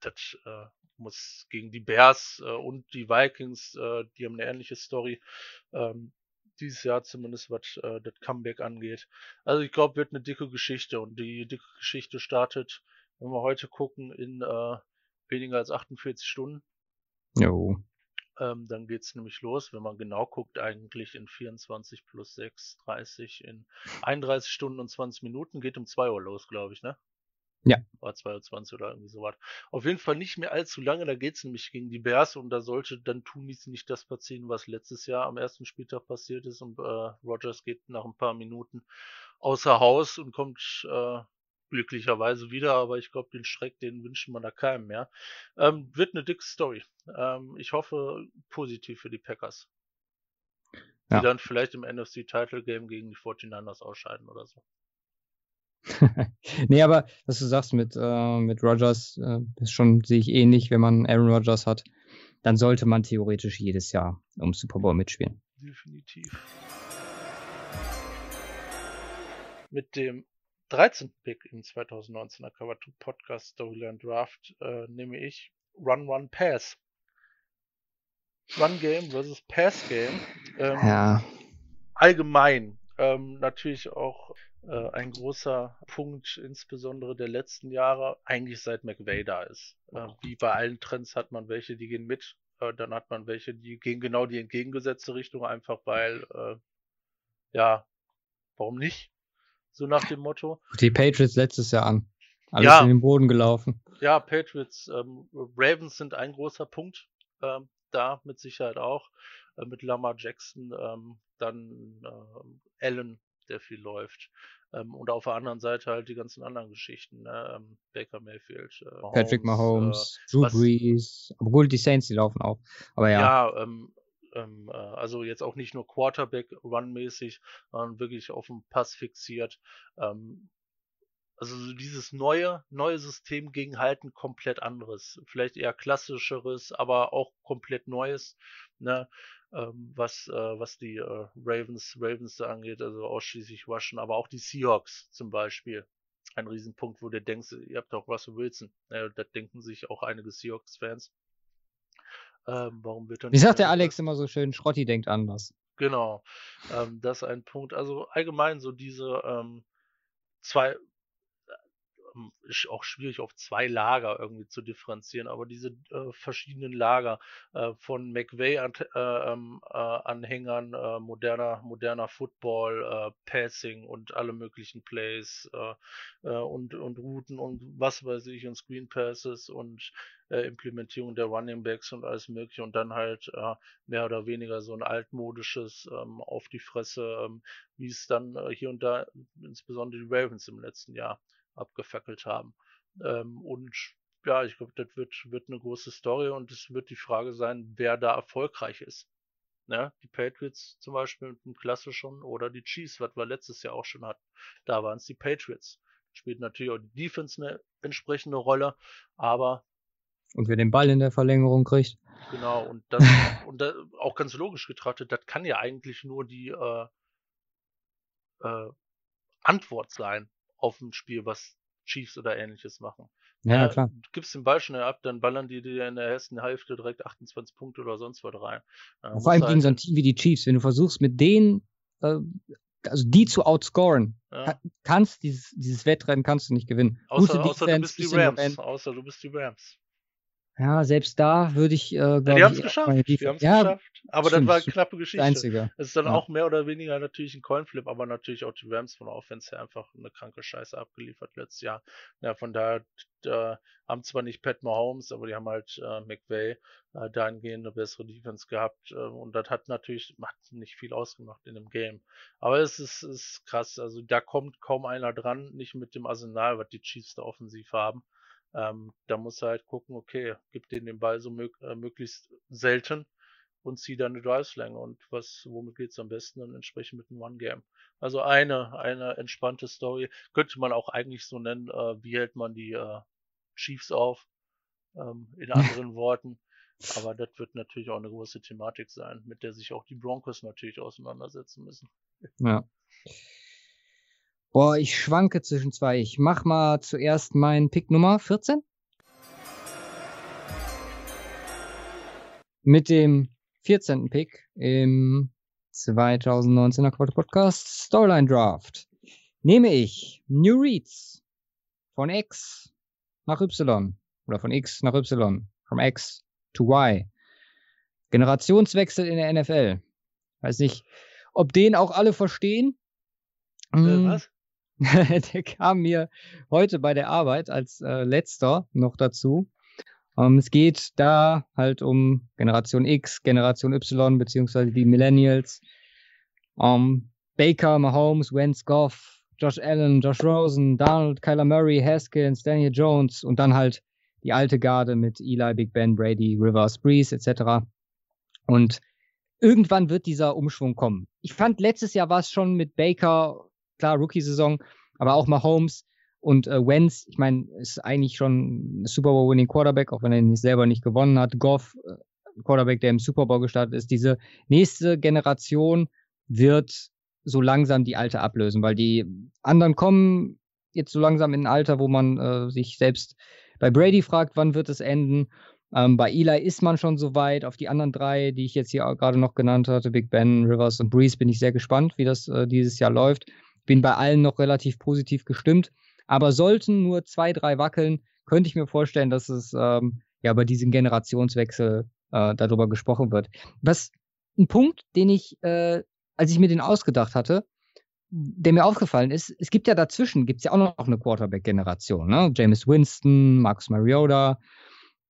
Das äh, muss gegen die Bears äh, und die Vikings, äh, die haben eine ähnliche Story. Ähm, dieses Jahr zumindest, was äh, das Comeback angeht. Also ich glaube, wird eine dicke Geschichte und die dicke Geschichte startet, wenn wir heute gucken, in äh, weniger als 48 Stunden. Jo. Ähm, dann geht's nämlich los, wenn man genau guckt, eigentlich in 24 plus 6, 30, in 31 Stunden und 20 Minuten, geht um 2 Uhr los, glaube ich, ne? Ja. War 22 oder irgendwie sowas. Auf jeden Fall nicht mehr allzu lange, da geht's nämlich gegen die Bears und da sollte dann Tunis nicht das passieren, was letztes Jahr am ersten Spieltag passiert ist und äh, Rogers geht nach ein paar Minuten außer Haus und kommt äh, glücklicherweise wieder, aber ich glaube, den Schreck, den wünschen wir da keinem mehr. Ähm, wird eine dicke Story. Ähm, ich hoffe positiv für die Packers. Die Ja. dann vielleicht im NFC Title Game gegen die 49ers ausscheiden oder so. nee, aber was du sagst mit, äh, mit Rogers, äh, ist schon, sehe ich ähnlich, wenn man Aaron Rodgers hat, dann sollte man theoretisch jedes Jahr um Super Bowl mitspielen. Definitiv. Mit dem 13. Pick im 2019er Cover 2 Podcast Storyline Draft äh, nehme ich Run Run Pass. Run Game versus Pass Game. Ähm, Ja. allgemein ähm, natürlich auch äh, ein großer Punkt, insbesondere der letzten Jahre, eigentlich seit McVay da ist. Äh, wie bei allen Trends hat man welche, die gehen mit, äh, dann hat man welche, die gehen genau die entgegengesetzte Richtung, einfach weil, äh, ja, warum nicht? So nach dem Motto. Die Patriots letztes Jahr an. Alles Ja. in den Boden gelaufen. Ja, Patriots, ähm, Ravens sind ein großer Punkt, ähm, da mit Sicherheit auch. Äh, mit Lamar Jackson, ähm, dann ähm, Allen, der viel läuft. Ähm, und auf der anderen Seite halt die ganzen anderen Geschichten, ne? ähm, Baker Mayfield, äh, Patrick Mahomes, Drew was- Brees. Aber gut, die Saints, die laufen auch. Aber Äh, ja. ja, ähm, ähm, äh, also jetzt auch nicht nur Quarterback-Run-mäßig, sondern wirklich auf den Pass fixiert. Ähm, also so dieses neue, neue System gegen halt ein komplett anderes. Vielleicht eher klassischeres, aber auch komplett neues, ne? Ähm, was, äh, was die äh, Ravens, Ravens da angeht, also ausschließlich Rushen, aber auch die Seahawks zum Beispiel. Ein Riesenpunkt, wo du denkst, ihr habt doch Russell Wilson. Äh, das denken sich auch einige Seahawks-Fans. Ähm, warum wird dann Wie sagt der äh, Alex immer so schön, Schrotti denkt anders. Genau, ähm, das ist ein Punkt. Also allgemein so diese ähm, zwei, ähm, ist auch schwierig auf zwei Lager irgendwie zu differenzieren, aber diese äh, verschiedenen Lager äh, von McVay-Anhängern, äh, moderner, moderner Football, äh, Passing und alle möglichen Plays äh, äh, und, und Routen und was weiß ich und Screen Passes und äh, Implementierung der Running Backs und alles mögliche und dann halt äh, mehr oder weniger so ein altmodisches ähm, auf die Fresse, ähm, wie es dann äh, hier und da insbesondere die Ravens im letzten Jahr abgefackelt haben. Ähm, und ja, ich glaube, das wird, wird eine große Story und es wird die Frage sein, wer da erfolgreich ist. Ne? Die Patriots zum Beispiel mit dem klassischen oder die Chiefs, was wir letztes Jahr auch schon hatten. Da waren es die Patriots. Spielt natürlich auch die Defense eine entsprechende Rolle, aber Und wer den Ball in der Verlängerung kriegt. Genau, und das, und da, auch ganz logisch getrachtet, das kann ja eigentlich nur die äh, äh, Antwort sein auf ein Spiel, was Chiefs oder ähnliches machen. Ja, Äh, klar. Du gibst den Ball schnell ab, dann ballern die dir in der ersten Hälfte direkt 28 Punkte oder sonst was rein. Äh, Vor allem gegen so ein halt- Team wie die Chiefs, wenn du versuchst, mit denen, äh, also die zu outscoren, ja. ka- kannst dieses, dieses Wettrennen kannst du nicht gewinnen. Außer, außer du bist die Rams. Außer du bist die Rams. Ja, selbst da würde ich, äh, glaube Ja, die haben es geschafft. meine Die Defense- haben es ja, geschafft. Aber stimmt, das war eine knappe das Geschichte. Einzige. Es ist dann Ja. auch mehr oder weniger natürlich ein Coinflip, aber natürlich auch die Rams von der Offense her einfach eine kranke Scheiße abgeliefert letztes Jahr. Ja, von daher äh, haben zwar nicht Pat Mahomes, aber die haben halt äh, McVay äh, dahingehend eine bessere Defense gehabt äh, und das hat natürlich hat nicht viel ausgemacht in dem Game. Aber es ist, ist krass, also da kommt kaum einer dran, nicht mit dem Arsenal, was die Chiefs da offensiv haben. Ähm, da muss er halt gucken, okay, gib denen den Ball so mög äh, möglichst selten und zieh dann eine Driveslänge und was, womit geht's am besten dann entsprechend mit einem One-Game. Also eine, eine entspannte Story. Könnte man auch eigentlich so nennen, äh, wie hält man die äh, Chiefs auf, ähm, in anderen Worten. Aber das wird natürlich auch eine große Thematik sein, mit der sich auch die Broncos natürlich auseinandersetzen müssen. Ja. Boah, ich schwanke zwischen zwei. Ich mach mal zuerst meinen Pick Nummer 14. Mit dem 14. Pick im 2019er Quarter Podcast Storyline Draft nehme ich New Reads von X nach Y oder von X nach Y, from X to Y. Generationswechsel in der NFL. Weiß nicht, ob den auch alle verstehen. Äh, Mm, was? der kam mir heute bei der Arbeit als äh, letzter noch dazu. Ähm, es geht da halt um Generation X, Generation Y, beziehungsweise die Millennials. Ähm, Baker, Mahomes, Wentz, Goff, Josh Allen, Josh Rosen, Donald, Kyler Murray, Haskins, Daniel Jones und dann halt die alte Garde mit Eli, Big Ben, Brady, Rivers, Breeze etc. Und irgendwann wird dieser Umschwung kommen. Ich fand, letztes Jahr war es schon mit Baker, klar, Rookie-Saison, aber auch Mahomes und äh, Wentz, ich meine, ist eigentlich schon ein Super Bowl-winning Quarterback, auch wenn er ihn selber nicht gewonnen hat. Goff, äh, Quarterback, der im Super Bowl gestartet ist. Diese nächste Generation wird so langsam die alte ablösen, weil die anderen kommen jetzt so langsam in ein Alter, wo man äh, sich selbst bei Brady fragt, wann wird es enden. Ähm, bei Eli ist man schon so weit. Auf die anderen drei, die ich jetzt hier gerade noch genannt hatte, Big Ben, Rivers und Breeze, bin ich sehr gespannt, wie das äh, dieses Jahr läuft. Bin bei allen noch relativ positiv gestimmt. Aber sollten nur zwei, drei wackeln, könnte ich mir vorstellen, dass es ähm, ja bei diesem Generationswechsel äh, darüber gesprochen wird. Was ein Punkt, den ich, äh, als ich mir den ausgedacht hatte, der mir aufgefallen ist, es gibt ja dazwischen, gibt es ja auch noch eine Quarterback-Generation, ne? James Winston, Marcus Mariota,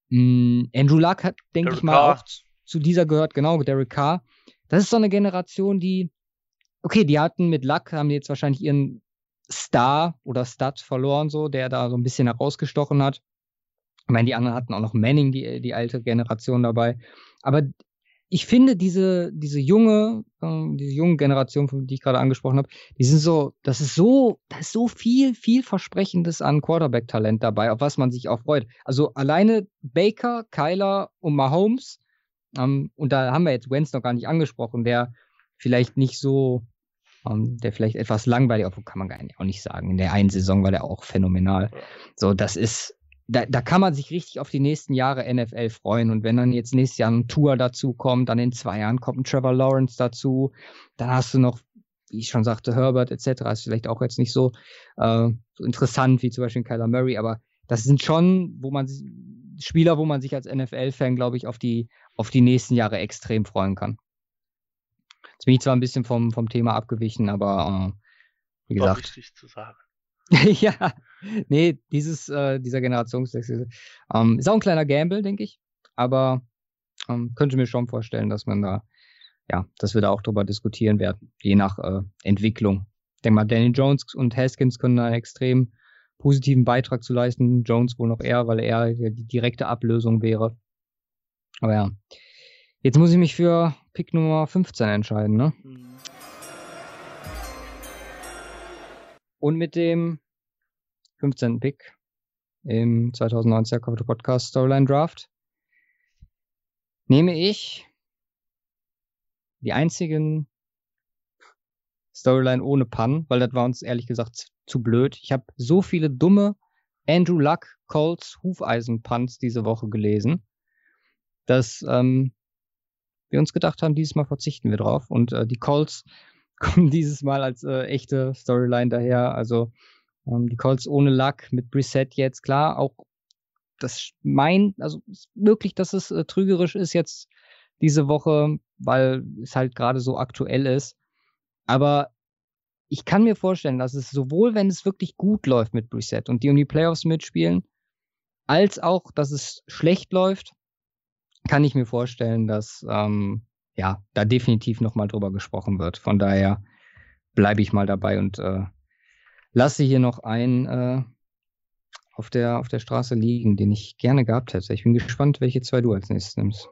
mh, Andrew Luck hat, denke ich mal, Carr. auch zu dieser gehört, genau, Derek Carr. Das ist so eine Generation, die, okay, die hatten mit Luck, haben jetzt wahrscheinlich ihren Star oder Stud verloren, so, der da so ein bisschen herausgestochen hat. Ich meine, die anderen hatten auch noch Manning, die, die alte Generation dabei. Aber ich finde, diese, diese junge, äh, diese junge Generation, von die ich gerade angesprochen habe, die sind so, das ist so, da ist so viel, viel Versprechendes an Quarterback-Talent dabei, auf was man sich auch freut. Also alleine Baker, Kyler und Mahomes, ähm, und da haben wir jetzt Wentz noch gar nicht angesprochen, der vielleicht nicht so, ähm, der vielleicht etwas langweilig, obwohl kann man gar nicht, auch nicht sagen. In der einen Saison war der auch phänomenal. So, das ist, da, da kann man sich richtig auf die nächsten Jahre NFL freuen. Und wenn dann jetzt nächstes Jahr ein Tour dazu kommt, dann in zwei Jahren kommt ein Trevor Lawrence dazu, dann hast du noch, wie ich schon sagte, Herbert etc. Ist vielleicht auch jetzt nicht so, äh, so interessant wie zum Beispiel Kyler Murray, aber das sind schon, wo man sich- Spieler, wo man sich als NFL-Fan, glaube ich, auf die, auf die nächsten Jahre extrem freuen kann. Jetzt bin ich zwar ein bisschen vom, vom Thema abgewichen, aber äh, wie War gesagt, wichtig zu sagen. ja, nee, dieses, äh, dieser Generationswechsel ähm, ist auch ein kleiner Gamble, denke ich. Aber ähm, könnte mir schon vorstellen, dass man da, ja, dass wir da auch drüber diskutieren werden, je nach äh, Entwicklung. Ich denke mal, Danny Jones und Haskins können da einen extrem positiven Beitrag zu leisten. Jones wohl noch eher, weil er die direkte Ablösung wäre. Aber ja. Jetzt muss ich mich für Pick Nummer 15 entscheiden, ne? Mhm. Und mit dem 15. Pick im 2019 Cover Podcast Storyline Draft nehme ich die einzigen Storyline ohne Pun, weil das war uns ehrlich gesagt zu blöd. Ich habe so viele dumme Andrew Luck, Colts, Hufeisen-Punts diese Woche gelesen, dass ähm, wir uns gedacht haben, dieses Mal verzichten wir drauf. Und äh, die Colts kommen dieses Mal als äh, echte Storyline daher. Also ähm, die Colts ohne Luck mit Brissett jetzt, klar, auch das mein, also möglich, dass es äh, trügerisch ist jetzt diese Woche, weil es halt gerade so aktuell ist. Aber ich kann mir vorstellen, dass es sowohl, wenn es wirklich gut läuft mit Brissett und die um die Playoffs mitspielen, als auch, dass es schlecht läuft, kann ich mir vorstellen, dass ähm, ja da definitiv nochmal drüber gesprochen wird. Von daher bleibe ich mal dabei und äh, lasse hier noch einen äh, auf der, auf der Straße liegen, den ich gerne gehabt hätte. Ich bin gespannt, welche zwei du als nächstes nimmst.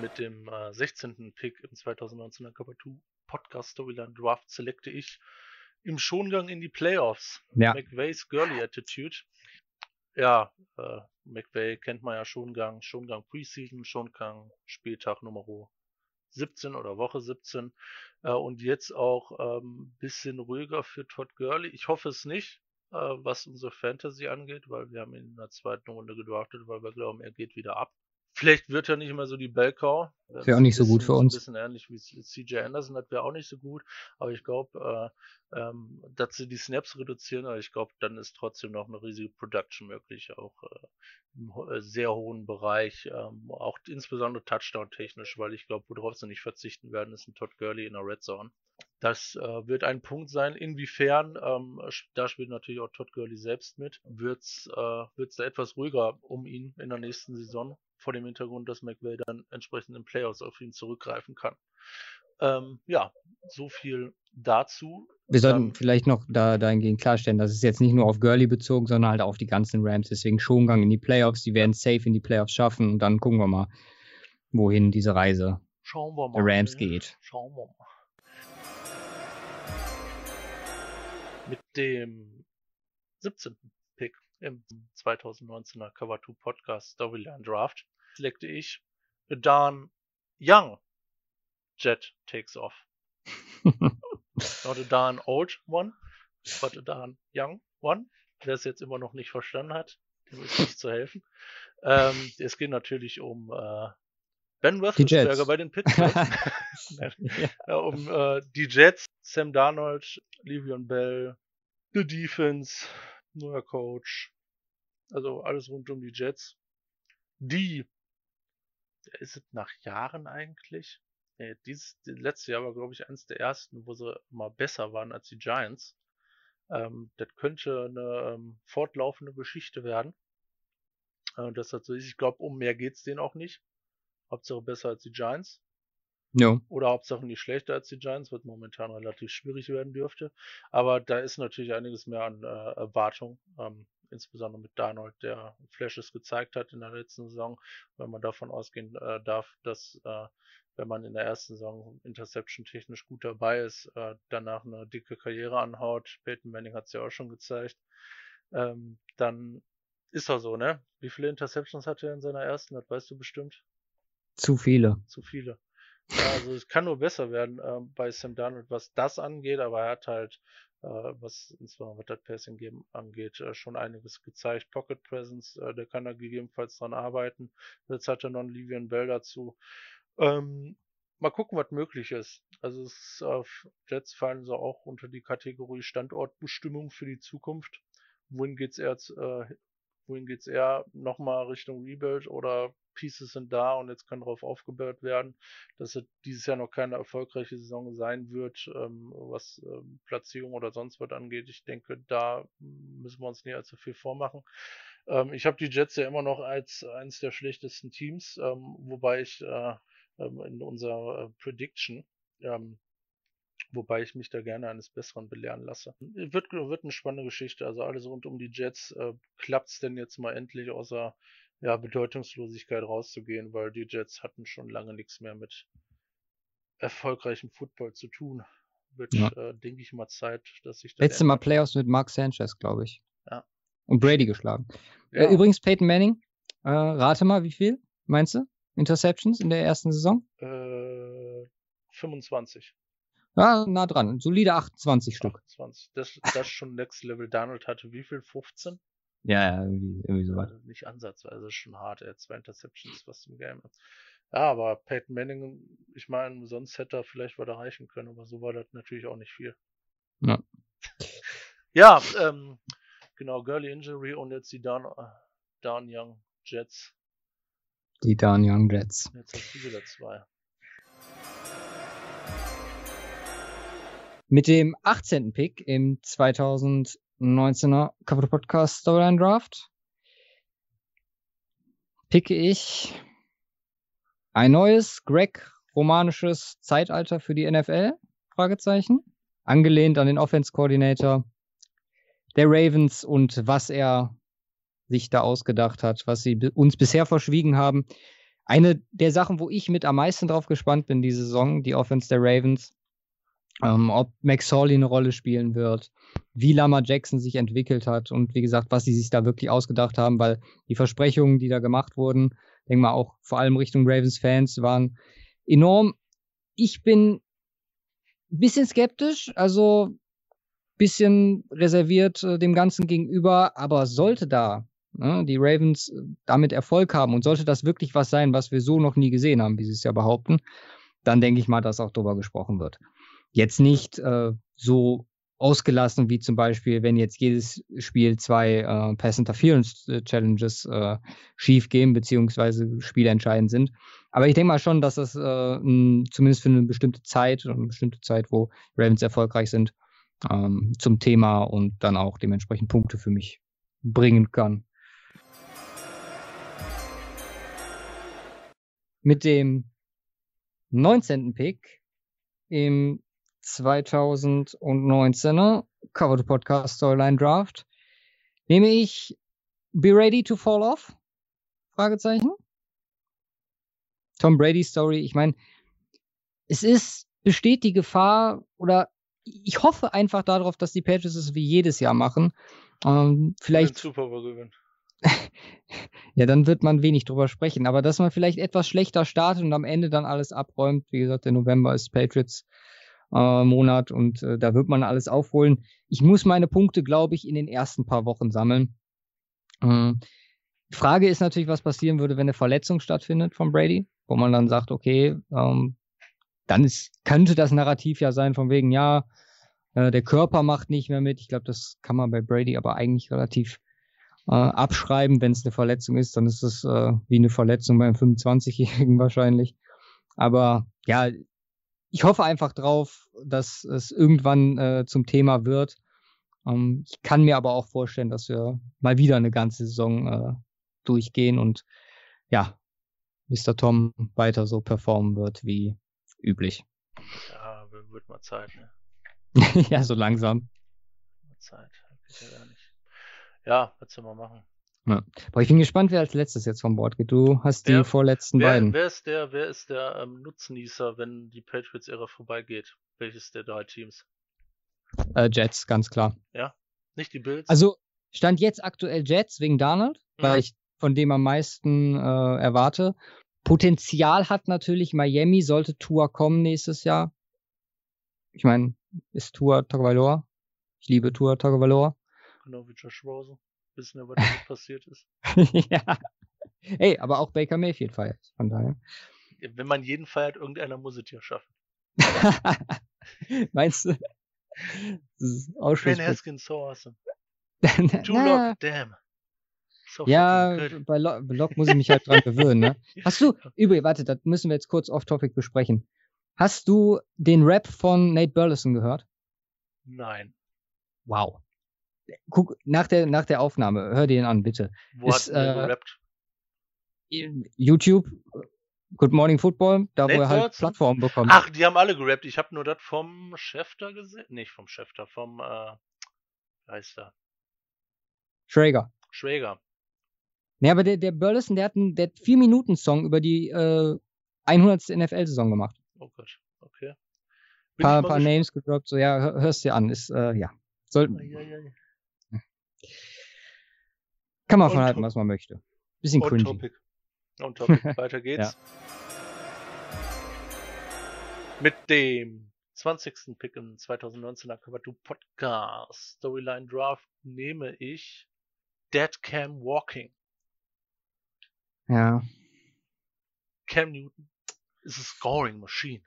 Mit dem äh, 16. Pick im 2019er Cover 2 Podcast Storyline Draft selecte ich im Schongang in die Playoffs. Ja. McVays Girly Attitude. Ja, äh, McVay kennt man ja Schongang, Schongang Preseason, Schongang Spieltag Nummer 17 oder Woche 17 äh, und jetzt auch ähm, bisschen ruhiger für Todd Gurley. Ich hoffe es nicht, äh, was unsere Fantasy angeht, weil wir haben ihn in der zweiten Runde gedraftet, weil wir glauben, er geht wieder ab. Vielleicht wird er nicht mehr so die Bellcow. Wäre auch nicht so gut für uns. Ein bisschen ähnlich wie CJ Anderson, das wäre auch nicht so gut. Aber ich glaube, äh, ähm, dass sie die Snaps reduzieren, aber ich glaube, dann ist trotzdem noch eine riesige Production möglich, auch äh, im äh, sehr hohen Bereich, ähm, auch insbesondere Touchdown-technisch, weil ich glaube, worauf sie nicht verzichten werden, ist ein Todd Gurley in der Red Zone. Das äh, wird ein Punkt sein. Inwiefern, ähm, da spielt natürlich auch Todd Gurley selbst mit, wird es äh, da etwas ruhiger um ihn in der nächsten Saison vor dem Hintergrund, dass McVay dann entsprechend in Playoffs auf ihn zurückgreifen kann. Ähm, ja, so viel dazu. Wir sollten ähm, vielleicht noch da dahingehend klarstellen, dass es jetzt nicht nur auf Gurley bezogen, sondern halt auf die ganzen Rams. Deswegen Schongang in die Playoffs. Die werden safe in die Playoffs schaffen und dann gucken wir mal, wohin diese Reise Schauen wir mal, der Rams ne? geht. Schauen wir mal. Mit dem 17 im 2019er Cover 2 Podcast Storyline Draft selecte ich Dan Young Jet Takes Off. Not a darn old one, but a darn young one. Wer es jetzt immer noch nicht verstanden hat, dem ist nicht zu helfen. Ähm, es geht natürlich um äh, Ben Roethlisberger bei den Pittsburgh. ja. um äh, die Jets, Sam Darnold, Livion Bell, The Defense, neuer Coach. Also alles rund um die Jets. Die, ist es nach Jahren eigentlich? Nee, dieses letzte Jahr war, glaube ich, eines der ersten, wo sie mal besser waren als die Giants. Ähm, das könnte eine ähm, fortlaufende Geschichte werden. Äh, das so ist. Ich glaube, um mehr geht's denen auch nicht. Hauptsache besser als die Giants. Ja. Oder Hauptsache nicht schlechter als die Giants, was momentan relativ schwierig werden dürfte. Aber da ist natürlich einiges mehr an äh, Erwartung. Ähm, insbesondere mit Darnold, der Flashes gezeigt hat in der letzten Saison. Wenn man davon ausgehen äh, darf, dass äh, wenn man in der ersten Saison Interception technisch gut dabei ist, äh, danach eine dicke Karriere anhaut. Peyton Manning hat es ja auch schon gezeigt. Ähm, dann ist er so, ne? Wie viele Interceptions hat er in seiner ersten? Das weißt du bestimmt. Zu viele. Zu viele. Also es kann nur besser werden äh, bei Sam Darnold, was das angeht, aber er hat halt, äh, was insbesondere das Passing Game angeht, äh, schon einiges gezeigt. Pocket Presence, äh, der kann da gegebenenfalls dran arbeiten. Jetzt hat er noch einen Livian Bell dazu. Ähm, mal gucken, was möglich ist. Also es auf Jets fallen so auch unter die Kategorie Standortbestimmung für die Zukunft. Wohin geht's eher, äh, wohin geht's eher nochmal Richtung Rebuild oder Pieces sind da und jetzt kann darauf aufgebaut werden, dass es dieses Jahr noch keine erfolgreiche Saison sein wird, ähm, was ähm, Platzierung oder sonst was angeht. Ich denke, da müssen wir uns nicht allzu viel vormachen. Ähm, ich habe die Jets ja immer noch als eines der schlechtesten Teams, ähm, wobei ich äh, ähm, in unserer äh, Prediction ähm, wobei ich mich da gerne eines Besseren belehren lasse. Wird, wird eine spannende Geschichte. Also alles rund um die Jets. Äh, Klappt es denn jetzt mal endlich außer ja, Bedeutungslosigkeit rauszugehen, weil die Jets hatten schon lange nichts mehr mit erfolgreichem Football zu tun. Wird, ja. äh, denke ich mal, Zeit, dass sich das. Letzte Mal Playoffs mit Mark Sanchez, glaube ich. Ja. Und Brady geschlagen. Ja. Äh, übrigens, Peyton Manning, äh, rate mal, wie viel, meinst du? Interceptions in der ersten Saison? Äh, 25. Ja, nah dran. Solide 28 Stück. 28. Das, das ist schon Next Level. Donald hatte wie viel? 15? Ja, ja, irgendwie, irgendwie so weit. Also nicht ansatzweise, schon hart. Er hat zwei Interceptions, was im Game. Ja, aber Peyton Manning, ich meine, sonst hätte er vielleicht was erreichen können, aber so war das natürlich auch nicht viel. Ja. ja, ähm, genau, Girly Injury und jetzt die Dan, Dan Young Jets. Die Dan Young Jets. Jetzt hast du wieder zwei. Mit dem 18. Pick im 2000 19er Cover Podcast Storyline Draft picke ich ein neues Greg romanisches Zeitalter für die NFL? Fragezeichen. Angelehnt an den Offense Coordinator der Ravens und was er sich da ausgedacht hat, was sie uns bisher verschwiegen haben. Eine der Sachen, wo ich mit am meisten drauf gespannt bin, diese Saison, die Offense der Ravens, ähm, ob Max Hawley eine Rolle spielen wird, wie Lama Jackson sich entwickelt hat und wie gesagt, was sie sich da wirklich ausgedacht haben, weil die Versprechungen, die da gemacht wurden, denke mal auch vor allem Richtung Ravens-Fans, waren enorm ich bin ein bisschen skeptisch, also bisschen reserviert äh, dem Ganzen gegenüber, aber sollte da ne, die Ravens äh, damit Erfolg haben und sollte das wirklich was sein, was wir so noch nie gesehen haben, wie sie es ja behaupten, dann denke ich mal, dass auch darüber gesprochen wird. Jetzt nicht äh, so ausgelassen, wie zum Beispiel, wenn jetzt jedes Spiel zwei äh, Pass Interference äh, Challenges äh, schief gehen, beziehungsweise spielentscheidend sind. Aber ich denke mal schon, dass das äh, m, zumindest für eine bestimmte Zeit, eine bestimmte Zeit, wo Ravens erfolgreich sind, ähm, zum Thema und dann auch dementsprechend Punkte für mich bringen kann. Mit dem 19. Pick im 2019er Covered Podcast Storyline Draft nehme ich Be Ready to Fall Off? Fragezeichen. Tom Brady Story. Ich meine, es ist, besteht die Gefahr oder ich hoffe einfach darauf, dass die Patriots es wie jedes Jahr machen. Ähm, vielleicht. Super gewinnen. ja, dann wird man wenig drüber sprechen. Aber dass man vielleicht etwas schlechter startet und am Ende dann alles abräumt. Wie gesagt, der November ist Patriots äh, Monat und äh, da wird man alles aufholen. Ich muss meine Punkte, glaube ich, in den ersten paar Wochen sammeln. Ähm, Frage ist natürlich, was passieren würde, wenn eine Verletzung stattfindet von Brady, wo man dann sagt, okay, ähm, dann ist, könnte das Narrativ ja sein von wegen, ja, äh, der Körper macht nicht mehr mit. Ich glaube, das kann man bei Brady aber eigentlich relativ äh, abschreiben. Wenn es eine Verletzung ist, dann ist es äh, wie eine Verletzung beim 25-Jährigen wahrscheinlich. Aber ja, ich hoffe einfach drauf, dass es irgendwann äh, zum Thema wird. Ähm, ich kann mir aber auch vorstellen, dass wir mal wieder eine ganze Saison äh, durchgehen und ja, Mr. Tom weiter so performen wird wie üblich. Ja, wird mal Zeit, ne? ja, so langsam. Zeit. Ja, was soll man machen? Ja. Aber ich bin gespannt, wer als letztes jetzt vom Bord geht. Du hast wer, die vorletzten wer, beiden. Wer ist der, wer ist der ähm, Nutznießer, wenn die Patriots-Ära vorbeigeht? Welches der drei Teams? Äh, Jets, ganz klar. Ja? Nicht die Bills? Also stand jetzt aktuell Jets wegen Donald, mhm. weil ich von dem am meisten äh, erwarte. Potenzial hat natürlich Miami, sollte Tour kommen nächstes Jahr. Ich meine, ist Tour Tagovailoa. Ich liebe Tour Tagovailoa. Genau wie Josh Rosen wissen wir, was passiert ist. ja. Ey, aber auch Baker Mayfield feiert, von daher. Wenn man jeden feiert, irgendeiner muss es ja schaffen. Meinst du? Das ist Ben Haskins so awesome. Lock, damn. So ja, bei Lock muss ich mich halt dran gewöhnen. Ne? Hast du, übrigens, warte, das müssen wir jetzt kurz off-topic besprechen. Hast du den Rap von Nate Burleson gehört? Nein. Wow guck, nach der, nach der Aufnahme, hör dir ihn an, bitte. Wo ist, hat er äh, gerappt? YouTube, Good Morning Football, da Nate wo er halt? Plattformen bekommt. Ach, die haben alle gerappt. Ich habe nur das vom Schäfter gesehen. Nicht vom Schäfter, vom, äh, heißt er? Schrager. Schrager. Ne, aber der, der Burleson, der hat einen, der 4-Minuten-Song über die äh, 100. NFL-Saison gemacht. Oh Gott, okay. Bin paar, paar Names gedroppt, so ja, hörst dir an, ist, äh, ja. Soll, ja, ja, ja. Kann man von halten, was man möchte. Bisschen On cringy. Topic. On topic. Weiter geht's. Ja. Mit dem 20. Pick im 2019er Cover Podcast Storyline Draft nehme ich Dead Cam Walking. Ja. Cam Newton ist a scoring machine.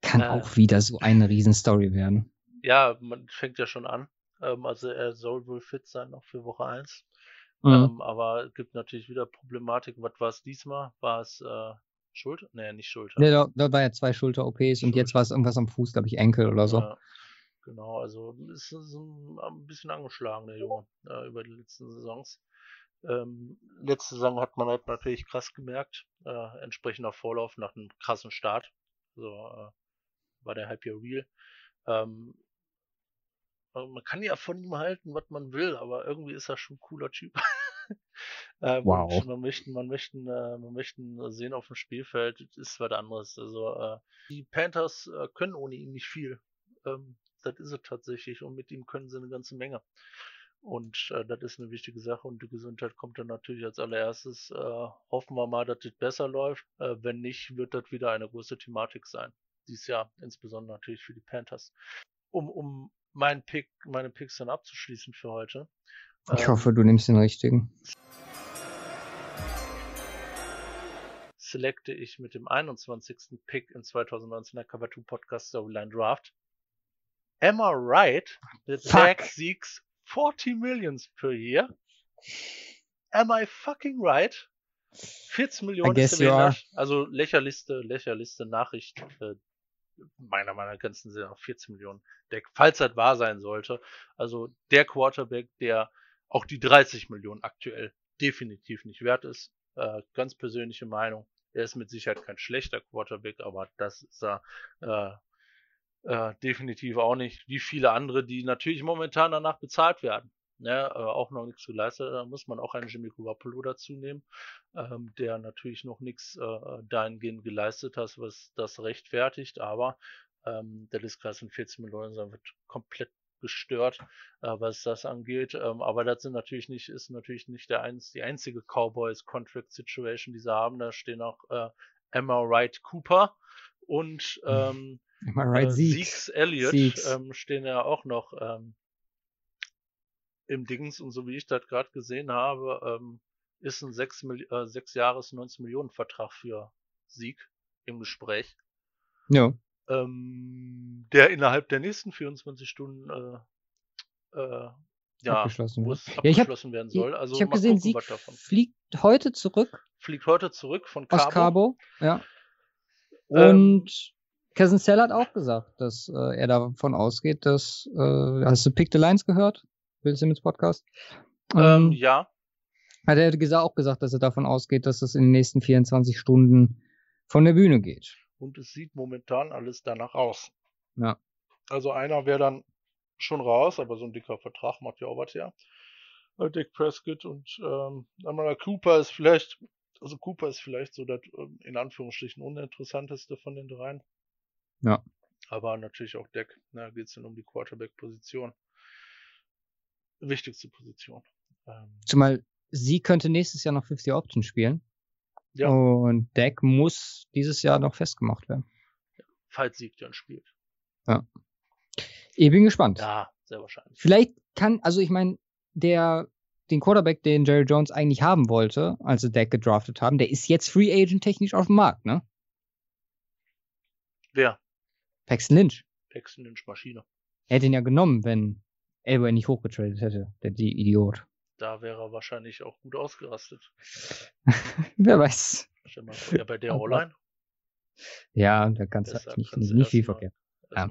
Kann äh, auch wieder so eine Riesenstory werden. Ja, man fängt ja schon an. Ähm, also er soll wohl fit sein noch für Woche 1. Mhm. Ähm, aber es gibt natürlich wieder Problematik. Was war es diesmal? War es äh, Schulter? Nee, nicht Schulter. Nee, da, da war ja zwei Schulter-OPs und jetzt war es irgendwas am Fuß, glaube ich, Enkel oder so. Ja, genau, also ist, ist ein, ein, bisschen angeschlagen, der Junge, äh, über die letzten Saisons. Ähm, letzte Saison hat man halt natürlich krass gemerkt, äh, entsprechender Vorlauf nach einem krassen Start. So äh, war der Hype ja real. Ähm, man kann ja von ihm halten, was man will, aber irgendwie ist er schon ein cooler Typ. ähm, wow. Man möchte, man möchte, äh, man möchte sehen auf dem Spielfeld, ist was anderes. Also äh, die Panthers äh, können ohne ihn nicht viel. Ähm, das ist es tatsächlich und mit ihm können sie eine ganze Menge. Und äh, das ist eine wichtige Sache und die Gesundheit kommt dann natürlich als allererstes. Äh, hoffen wir mal, dass das besser läuft. Äh, wenn nicht, wird das wieder eine große Thematik sein. Dies Jahr, insbesondere natürlich für die Panthers. Um, um meinen Pick, meine Picks dann abzuschließen für heute. Ich hoffe, du nimmst den richtigen. Selecte ich mit dem 21. Pick im 2019er Cover 2 Podcast Storyline Draft. Emma Wright with Zach Seeks 40 millions per year. Am I fucking right? 14 Millionen ist lächerlich, also lächerlichste, lächerlichste Nachricht äh, meiner meiner ganzen Saison 14 Millionen Deck, falls das wahr sein sollte. Also der Quarterback, der auch die 30 Millionen aktuell definitiv nicht wert ist. Äh, ganz persönliche Meinung. Er ist mit Sicherheit kein schlechter Quarterback, aber das ist er äh, äh, definitiv auch nicht, wie viele andere, die natürlich momentan danach bezahlt werden. Ne, äh, auch noch nichts geleistet. Da muss man auch einen Jimmy Garoppolo dazu nehmen, ähm, der natürlich noch nichts äh, dahingehend geleistet hat, was das rechtfertigt. Aber ähm, der Disklass von 14 Millionen wird komplett gestört, äh, was das angeht. Ähm, aber das sind natürlich nicht, ist natürlich nicht der eins, die einzige Cowboys Contract Situation, die sie haben. Da stehen auch äh, Emma Wright Cooper und hm. ähm, Am I right? Äh, Zeeks Elliott Ähm, stehen ja auch noch ähm, im Dings und so wie ich das gerade gesehen habe, ähm, ist ein 6, äh, 6 Jahres 19 Millionen Vertrag für Sieg im Gespräch. Ja. Ähm, der innerhalb der nächsten 24 Stunden äh, äh, ja, abgeschlossen, muss ja, abgeschlossen hab, werden soll. Also ich habe gesehen, gucken, Sieg fliegt heute zurück. Fliegt heute zurück von Cabo. Aus Cabo, ja. Ähm, und Kevin Sell hat auch gesagt, dass äh, er davon ausgeht, dass, äh, hast du Pick the Lines gehört? Bill Simmons Podcast? Ähm, ähm, ja. Hat er gesagt, auch gesagt, dass er davon ausgeht, dass es in den nächsten 24 Stunden von der Bühne geht. Und es sieht momentan alles danach aus. Ja. Also einer wäre dann schon raus, aber so ein dicker Vertrag macht ja auch was her. Äh, Dick Prescott und ähm, Amara Cooper ist vielleicht, also Cooper ist vielleicht so das ähm, in Anführungsstrichen uninteressanteste von den dreien. Ja. Aber natürlich auch Deck. Da ne, geht es dann um die Quarterback-Position. Wichtigste Position. Ähm, Zumal sie könnte nächstes Jahr noch 50 Option spielen. Ja. Und Deck muss dieses Jahr noch festgemacht werden. Falls Sieg dann spielt. Ja. Ich bin gespannt. Ja, sehr wahrscheinlich. Vielleicht kann, also ich meine, der, den Quarterback, den Jerry Jones eigentlich haben wollte, als sie Deck gedraftet haben, der ist jetzt Free Agent technisch auf dem Markt, ne? Wer? Paxton Lynch. Paxton Lynch Maschine. Er hätte ihn ja genommen, wenn Elway nicht hochgetradet hätte, der die Idiot. Da wäre er wahrscheinlich auch gut ausgerastet. Wer weiß. Ja, bei der O-Line. Ja, da kannst du nicht, nicht, nicht viel verkehrt. Ja.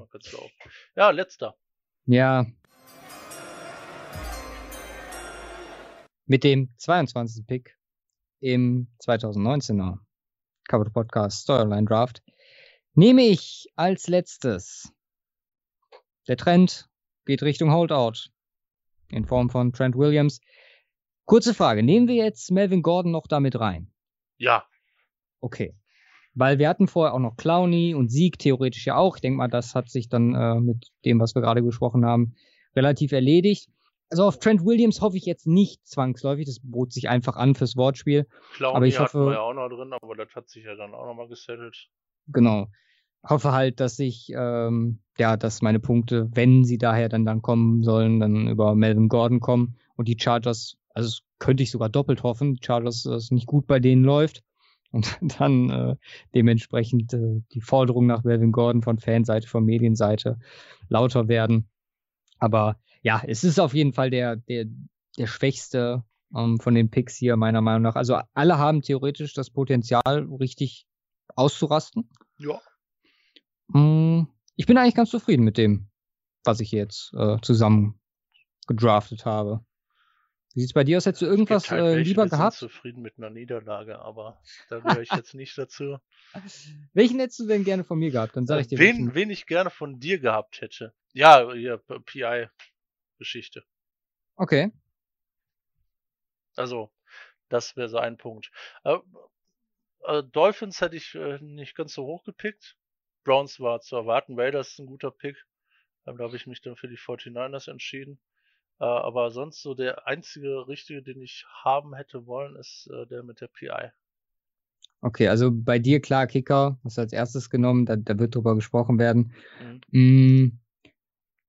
ja, letzter. Ja. Mit dem 22. Pick im 2019er Cover Podcast Storyline Draft nehme ich als letztes. Der Trend geht Richtung Holdout in Form von Trent Williams. Kurze Frage, nehmen wir jetzt Melvin Gordon noch damit rein? Ja. Okay. Weil wir hatten vorher auch noch Clowney und Sieg theoretisch ja auch. Ich denke mal, das hat sich dann äh, mit dem, was wir gerade gesprochen haben, relativ erledigt. Also auf Trent Williams hoffe ich jetzt nicht zwangsläufig. Das bot sich einfach an fürs Wortspiel. Clowney aber ich hoffe, ja auch noch drin, aber das hat sich ja dann auch nochmal gesettelt. Genau hoffe halt, dass ich, ähm, ja, dass meine Punkte, wenn sie daher dann, dann kommen sollen, dann über Melvin Gordon kommen und die Chargers, also könnte ich sogar doppelt hoffen, Chargers, dass es nicht gut bei denen läuft und dann äh, dementsprechend äh, die Forderung nach Melvin Gordon von Fanseite, von Medienseite lauter werden. Aber ja, es ist auf jeden Fall der, der, der schwächste ähm, von den Picks hier, meiner Meinung nach. Also alle haben theoretisch das Potenzial, richtig auszurasten. Ja. Mm, ich bin eigentlich ganz zufrieden mit dem, was ich jetzt äh, zusammen gedraftet habe. Wie sieht's bei dir aus? Hättest du irgendwas halt äh, lieber gehabt? Ich bin zufrieden mit einer Niederlage, aber da gehöre ich jetzt nicht dazu. Welchen hättest du denn gerne von mir gehabt? Dann sage ich dir. Wen, wen ich gerne von dir gehabt hätte. Ja, hier, PI-Geschichte. Okay. Also, das wäre so ein Punkt. Äh, äh, Dolphins hätte ich äh, nicht ganz so hoch gepickt. Browns war zu erwarten. Raiders ist ein guter Pick. Ähm, da habe ich mich dann für die 49ers entschieden. Äh, aber sonst so der einzige richtige, den ich haben hätte wollen, ist äh, der mit der PI. Okay, also bei dir klar Kicker, hast du als erstes genommen, da, da wird drüber gesprochen werden. Mhm. Mm,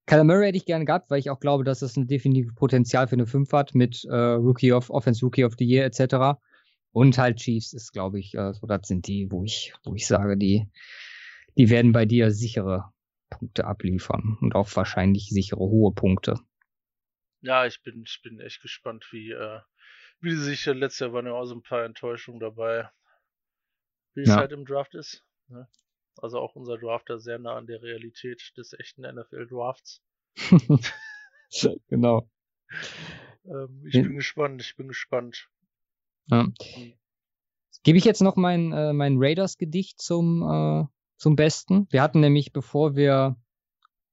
Kyler Murray hätte ich gerne gehabt, weil ich auch glaube, dass das ein definitives Potenzial für eine 5 hat mit äh, Rookie of Offense, Rookie of the Year etc. Und halt Chiefs ist, glaube ich, äh, so das sind die, wo ich, wo ich sage, die, die werden bei dir sichere Punkte abliefern und auch wahrscheinlich sichere hohe Punkte. Ja, ich bin, ich bin echt gespannt, wie, äh, wie sich letztes Jahr waren ja auch so ein paar Enttäuschungen dabei, wie es ja. halt im Draft ist. Ne? Also auch unser Drafter sehr nah an der Realität des echten NFL-Drafts. genau. Ähm, ich ja. bin gespannt, ich bin gespannt. Ja. Hm. Gebe ich jetzt noch mein, äh, mein Raiders-Gedicht zum, äh, zum Besten. Wir hatten nämlich, bevor wir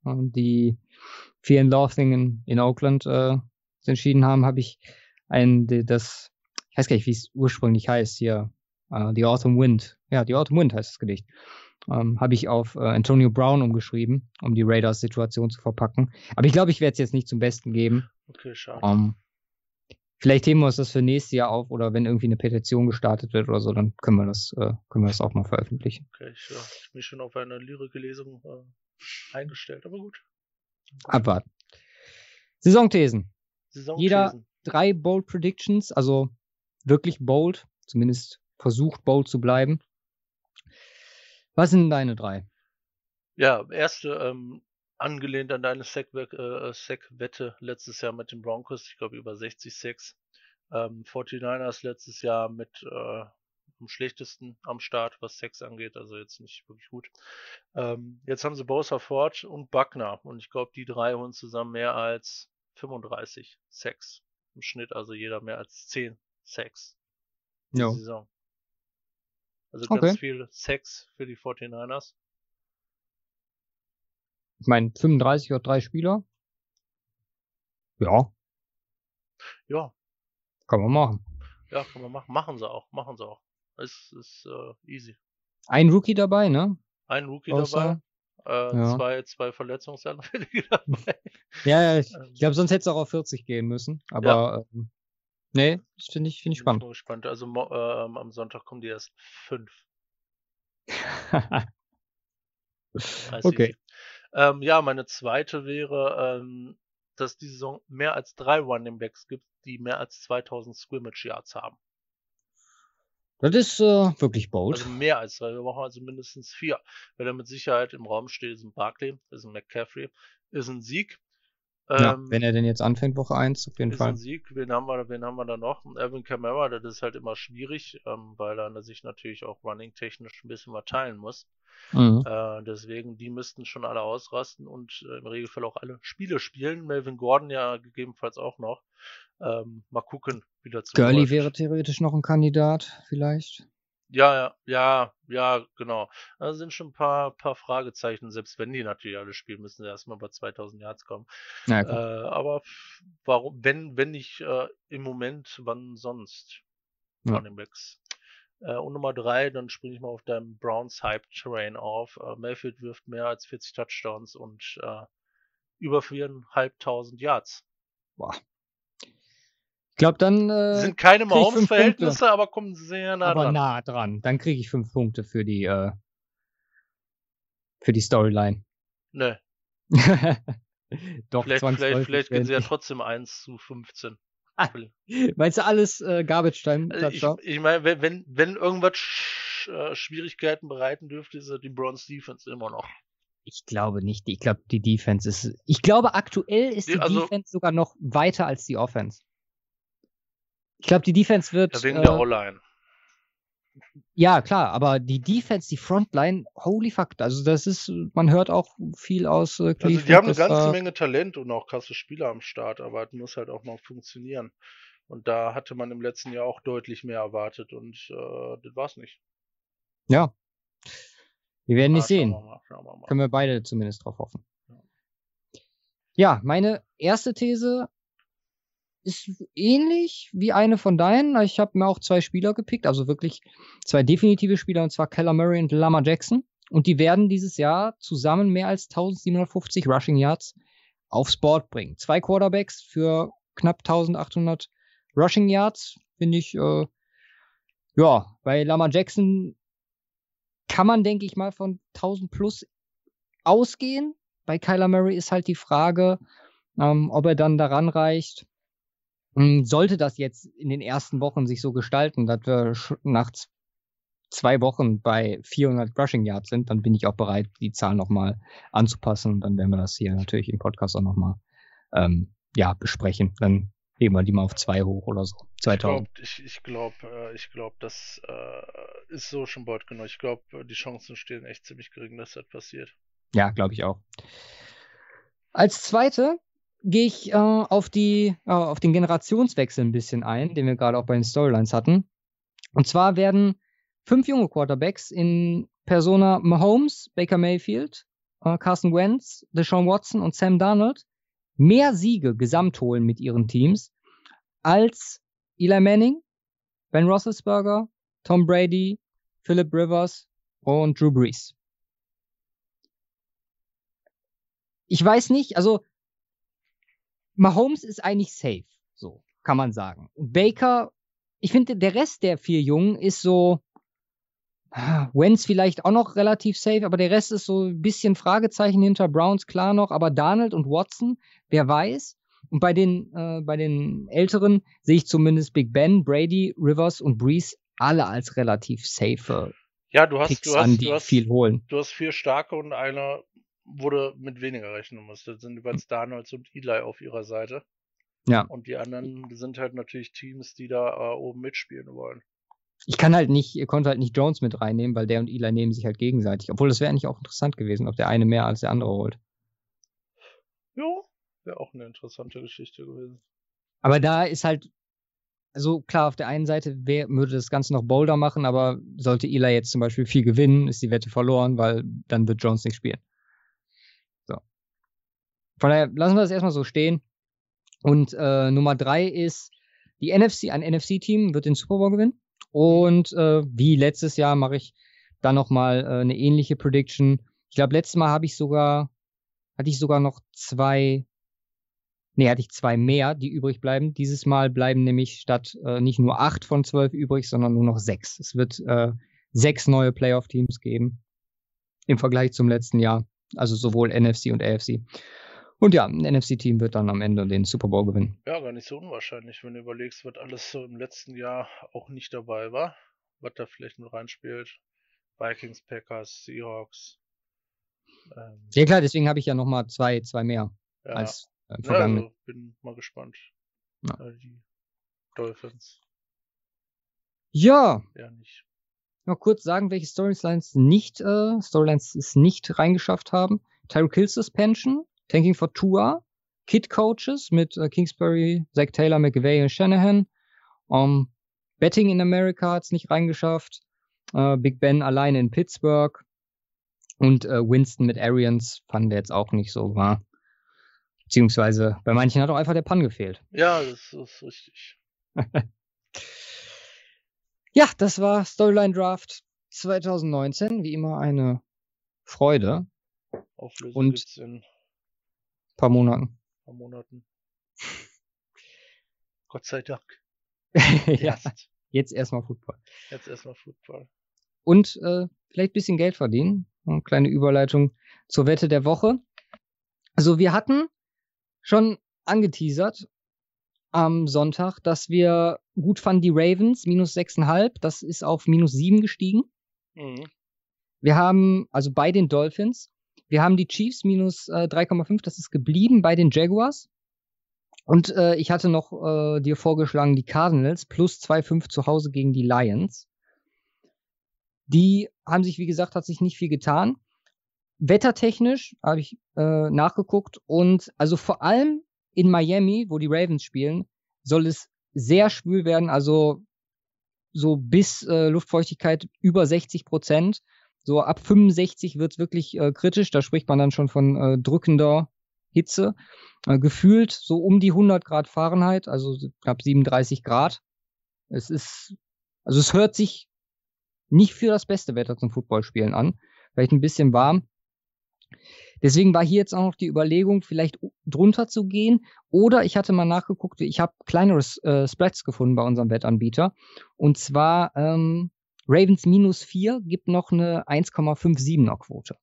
äh, die Fear and Loathing in, in Oakland äh, entschieden haben, habe ich ein, das, ich weiß gar nicht, wie es ursprünglich heißt hier, uh, The Autumn Wind. Ja, The Autumn Wind heißt das Gedicht. Ähm, habe ich auf äh, Antonio Brown umgeschrieben, um die Raiders-Situation zu verpacken. Aber ich glaube, ich werde es jetzt nicht zum Besten geben. Okay, schade. Um, ähm, vielleicht heben wir uns das für nächstes Jahr auf oder wenn irgendwie eine Petition gestartet wird oder so, dann können wir das, äh, können wir das auch mal veröffentlichen. Okay, ich, ja, ich bin schon auf eine Lyrik-Lesung äh, eingestellt, aber gut. Abwarten. Saisonthesen. Saisonthesen. Jeder drei Bold Predictions, also wirklich bold, zumindest versucht bold zu bleiben. Was sind deine drei? Ja, erste, ähm, angelehnt an deine Sack-Wette äh, letztes Jahr mit den Broncos, ich glaube über 60 Sacks. Ähm, 49ers letztes Jahr mit äh, am schlechtesten am Start, was Sex angeht, also jetzt nicht wirklich gut. Ähm, jetzt haben sie Bowser Ford und Buckner und ich glaube, die drei holen zusammen mehr als 35 Sex im Schnitt, also jeder mehr als 10 Sex no. Saison. Also ganz okay. viel Sex für die 49ers. Ich meine, 35 oder drei Spieler. Ja. Ja. Kann man machen. Ja, kann man machen. Machen sie auch. Machen sie auch. Es ist uh, easy. Ein Rookie dabei, ne? Ein Rookie Außer, dabei. Äh, ja. zwei, zwei Verletzungsanfällige dabei. Ja, ja ich, ähm. ich glaube, sonst hätte es auch auf 40 gehen müssen. Aber ja. ähm, nee, das finde ich, find ich spannend. Ich spannend. Also ähm, am Sonntag kommen die erst fünf. okay. Ähm, ja, meine zweite wäre, ähm, dass die Saison mehr als drei Running Backs gibt, die mehr als 2000 Scrimmage Yards haben. Das ist äh, wirklich bold. Also mehr als drei. Wir brauchen also mindestens vier. Wer da mit Sicherheit im Raum steht, ist ein Barkley, ist ein McCaffrey, ist ein Sieg. Ja, ähm, wenn er denn jetzt anfängt, Woche 1, auf jeden Fall. Ein Sieg. Wen haben wir, wen haben wir da noch? Evan Kamara, das ist halt immer schwierig, ähm, weil er sich natürlich auch running-technisch ein bisschen verteilen muss. Mhm. Äh, deswegen, die müssten schon alle ausrasten und äh, im Regelfall auch alle Spiele spielen. Melvin Gordon ja gegebenenfalls auch noch. Ähm, mal gucken, wie das Gurley läuft. wäre theoretisch noch ein Kandidat, vielleicht. Ja, ja, ja, ja, genau. Da sind schon ein paar, paar Fragezeichen. Selbst wenn die natürlich alle spielen, müssen sie erstmal bei 2000 Yards kommen. Ja, äh, aber warum, wenn, wenn nicht äh, im Moment, wann sonst? Ja. Running Backs. Äh, und Nummer drei, dann springe ich mal auf deinem Browns Hype Train auf. Äh, Mayfield wirft mehr als 40 Touchdowns und äh, über 4.500 Yards. Boah, glaube, dann. Äh, Sind keine Mahomes-Verhältnisse, aber kommen sehr nah aber dran. nah dran. Dann kriege ich fünf Punkte für die, äh, für die Storyline. Nö. Doch, vielleicht, vielleicht, vielleicht gehen sie ja trotzdem 1 zu 15. Ah, meinst du alles äh, Garbage Time? Also ich, ich meine, wenn, wenn irgendwas sch äh, Schwierigkeiten bereiten dürfte, ist die Bronze Defense immer noch. Ich glaube nicht. Ich glaube, die Defense ist. Ich glaube, aktuell ist die, also, Defense sogar noch weiter als die Offense. Ich glaube, die Defense wird. Ja, wegen äh, der O-Line. Ja, klar, aber die Defense, die Frontline, holy fuck, also das ist, man hört auch viel aus äh, Cleveland. Also die haben eine ganze äh, Menge Talent und auch krasse Spieler am Start, aber es muss halt auch noch funktionieren. Und da hatte man im letzten Jahr auch deutlich mehr erwartet und äh, das war's nicht. Ja. Wir werden nicht sehen. Wir mal, wir Können wir beide zumindest drauf hoffen. Ja, meine erste These ist ähnlich wie eine von deinen. Ich habe mir auch zwei Spieler gepickt, also wirklich zwei definitive Spieler, und zwar Keller Murray und Lama Jackson. Und die werden dieses Jahr zusammen mehr als 1750 Rushing Yards aufs Board bringen. Zwei Quarterbacks für knapp 1800 Rushing Yards, finde ich, äh, ja, bei Lama Jackson kann man, denke ich mal, von 1000 plus ausgehen. Bei Kyler Murray ist halt die Frage, ähm, ob er dann daran reicht. Hm, sollte das jetzt in den ersten Wochen sich so gestalten, dass wir nach zwei Wochen bei 400 Rushing Yards sind, dann bin ich auch bereit, die Zahl nochmal anzupassen. Dann werden wir das hier natürlich im Podcast auch nochmal ähm, ja, besprechen. Dann heben wir die mal auf zwei hoch oder so. 2000. Ich glaube, ich, ich glaub, äh, glaub, das äh, ist so schon bald genug. Ich glaube, die Chancen stehen echt ziemlich gering, dass das passiert. Ja, glaube ich auch. Als zweite gehe ich äh, auf, die, äh, auf den Generationswechsel ein bisschen ein, den wir gerade auch bei den Storylines hatten. Und zwar werden fünf junge Quarterbacks in Persona Mahomes, Baker Mayfield, äh, Carson Wentz, Deshaun Watson und Sam Darnold mehr Siege gesamt holen mit ihren Teams als Eli Manning, Ben Roethlisberger, Tom Brady, Philip Rivers und Drew Brees. Ich weiß nicht, also Mahomes ist eigentlich safe, so kann man sagen. Baker, ich finde, der Rest der vier Jungen ist so, Wentz vielleicht auch noch relativ safe, aber der Rest ist so ein bisschen Fragezeichen hinter Browns klar noch, aber Donald und Watson, wer weiß. Und bei den, äh, bei den Älteren sehe ich zumindest Big Ben, Brady, Rivers und Breeze alle als relativ safe. Ja, du hast, Picks du hast, an, die du hast, viel holen. Du hast vier starke und einer wurde mit weniger rechnen musste. Das sind jeweils Daniels und Eli auf ihrer Seite. Ja. Und die anderen sind halt natürlich Teams, die da äh, oben mitspielen wollen. Ich kann halt nicht, ihr konnte halt nicht Jones mit reinnehmen, weil der und Eli nehmen sich halt gegenseitig. Obwohl das wäre eigentlich auch interessant gewesen, ob der eine mehr als der andere holt. Ja, wäre auch eine interessante Geschichte gewesen. Aber da ist halt, also klar, auf der einen Seite wär, würde das Ganze noch bolder machen, aber sollte Eli jetzt zum Beispiel viel gewinnen, ist die Wette verloren, weil dann wird Jones nicht spielen. Von daher lassen wir das erstmal so stehen. Und äh, Nummer drei ist, die NFC, ein NFC-Team wird den Super Bowl gewinnen. Und äh, wie letztes Jahr mache ich dann nochmal äh, eine ähnliche Prediction. Ich glaube, letztes Mal habe ich sogar, hatte ich sogar noch zwei, nee, hatte ich zwei mehr, die übrig bleiben. Dieses Mal bleiben nämlich statt äh, nicht nur acht von zwölf übrig, sondern nur noch sechs. Es wird äh, sechs neue Playoff-Teams geben im Vergleich zum letzten Jahr. Also sowohl NFC und AFC. Und ja, ein NFC-Team wird dann am Ende den Super Bowl gewinnen. Ja, gar nicht so unwahrscheinlich, wenn du überlegst, was alles so im letzten Jahr auch nicht dabei war, was da vielleicht mit reinspielt. Vikings, Packers, Seahawks. Ähm, ja klar, deswegen habe ich ja nochmal zwei, zwei mehr ja. als äh, ja, also bin mal gespannt. Ja. Äh, die Dolphins. Ja. Ja, nicht. Noch kurz sagen, welche Storylines nicht, äh, Storylines es nicht reingeschafft haben. Tyreek Hill Suspension, Tanking for Tua, Kid Coaches mit äh, Kingsbury, Zach Taylor, McVay und Shanahan. Um, Betting in America hat es nicht reingeschafft. Uh, Big Ben alleine in Pittsburgh. Und uh, Winston mit Arians fanden wir jetzt auch nicht so wahr. Beziehungsweise bei manchen hat auch einfach der Pan gefehlt. Ja, das ist richtig. ja, das war Storyline Draft 2019. Wie immer eine Freude. Auflösung und in paar Monaten. Paar Monaten. Gott sei Dank. ja, jetzt erstmal Football. Jetzt erstmal Football. Und äh, vielleicht bisschen Geld verdienen. Eine kleine Überleitung zur Wette der Woche. Also wir hatten schon angeteasert am Sonntag, dass wir gut fanden die Ravens, minus 6,5. Das ist auf minus 7 gestiegen. Mhm. Wir haben, also bei den Dolphins, wir haben die Chiefs minus äh, 3,5, das ist geblieben bei den Jaguars. Und äh, ich hatte noch äh, dir vorgeschlagen, die Cardinals plus 2,5 zu Hause gegen die Lions. Die haben sich, wie gesagt, hat sich nicht viel getan. Wettertechnisch habe ich äh, nachgeguckt und also vor allem in Miami, wo die Ravens spielen, soll es sehr schwül werden, also so bis äh, Luftfeuchtigkeit über 60 Prozent. So ab 65 wird es wirklich äh, kritisch. Da spricht man dann schon von äh, drückender Hitze. Äh, gefühlt so um die 100 Grad Fahrenheit, also knapp 37 Grad. Es ist, also es hört sich nicht für das beste Wetter zum Footballspielen an. Vielleicht ein bisschen warm. Deswegen war hier jetzt auch noch die Überlegung, vielleicht drunter zu gehen. Oder ich hatte mal nachgeguckt, ich habe kleinere äh, Spreads gefunden bei unserem Wettanbieter. Und zwar ähm, Ravens minus 4 gibt noch eine 1,57er Quote.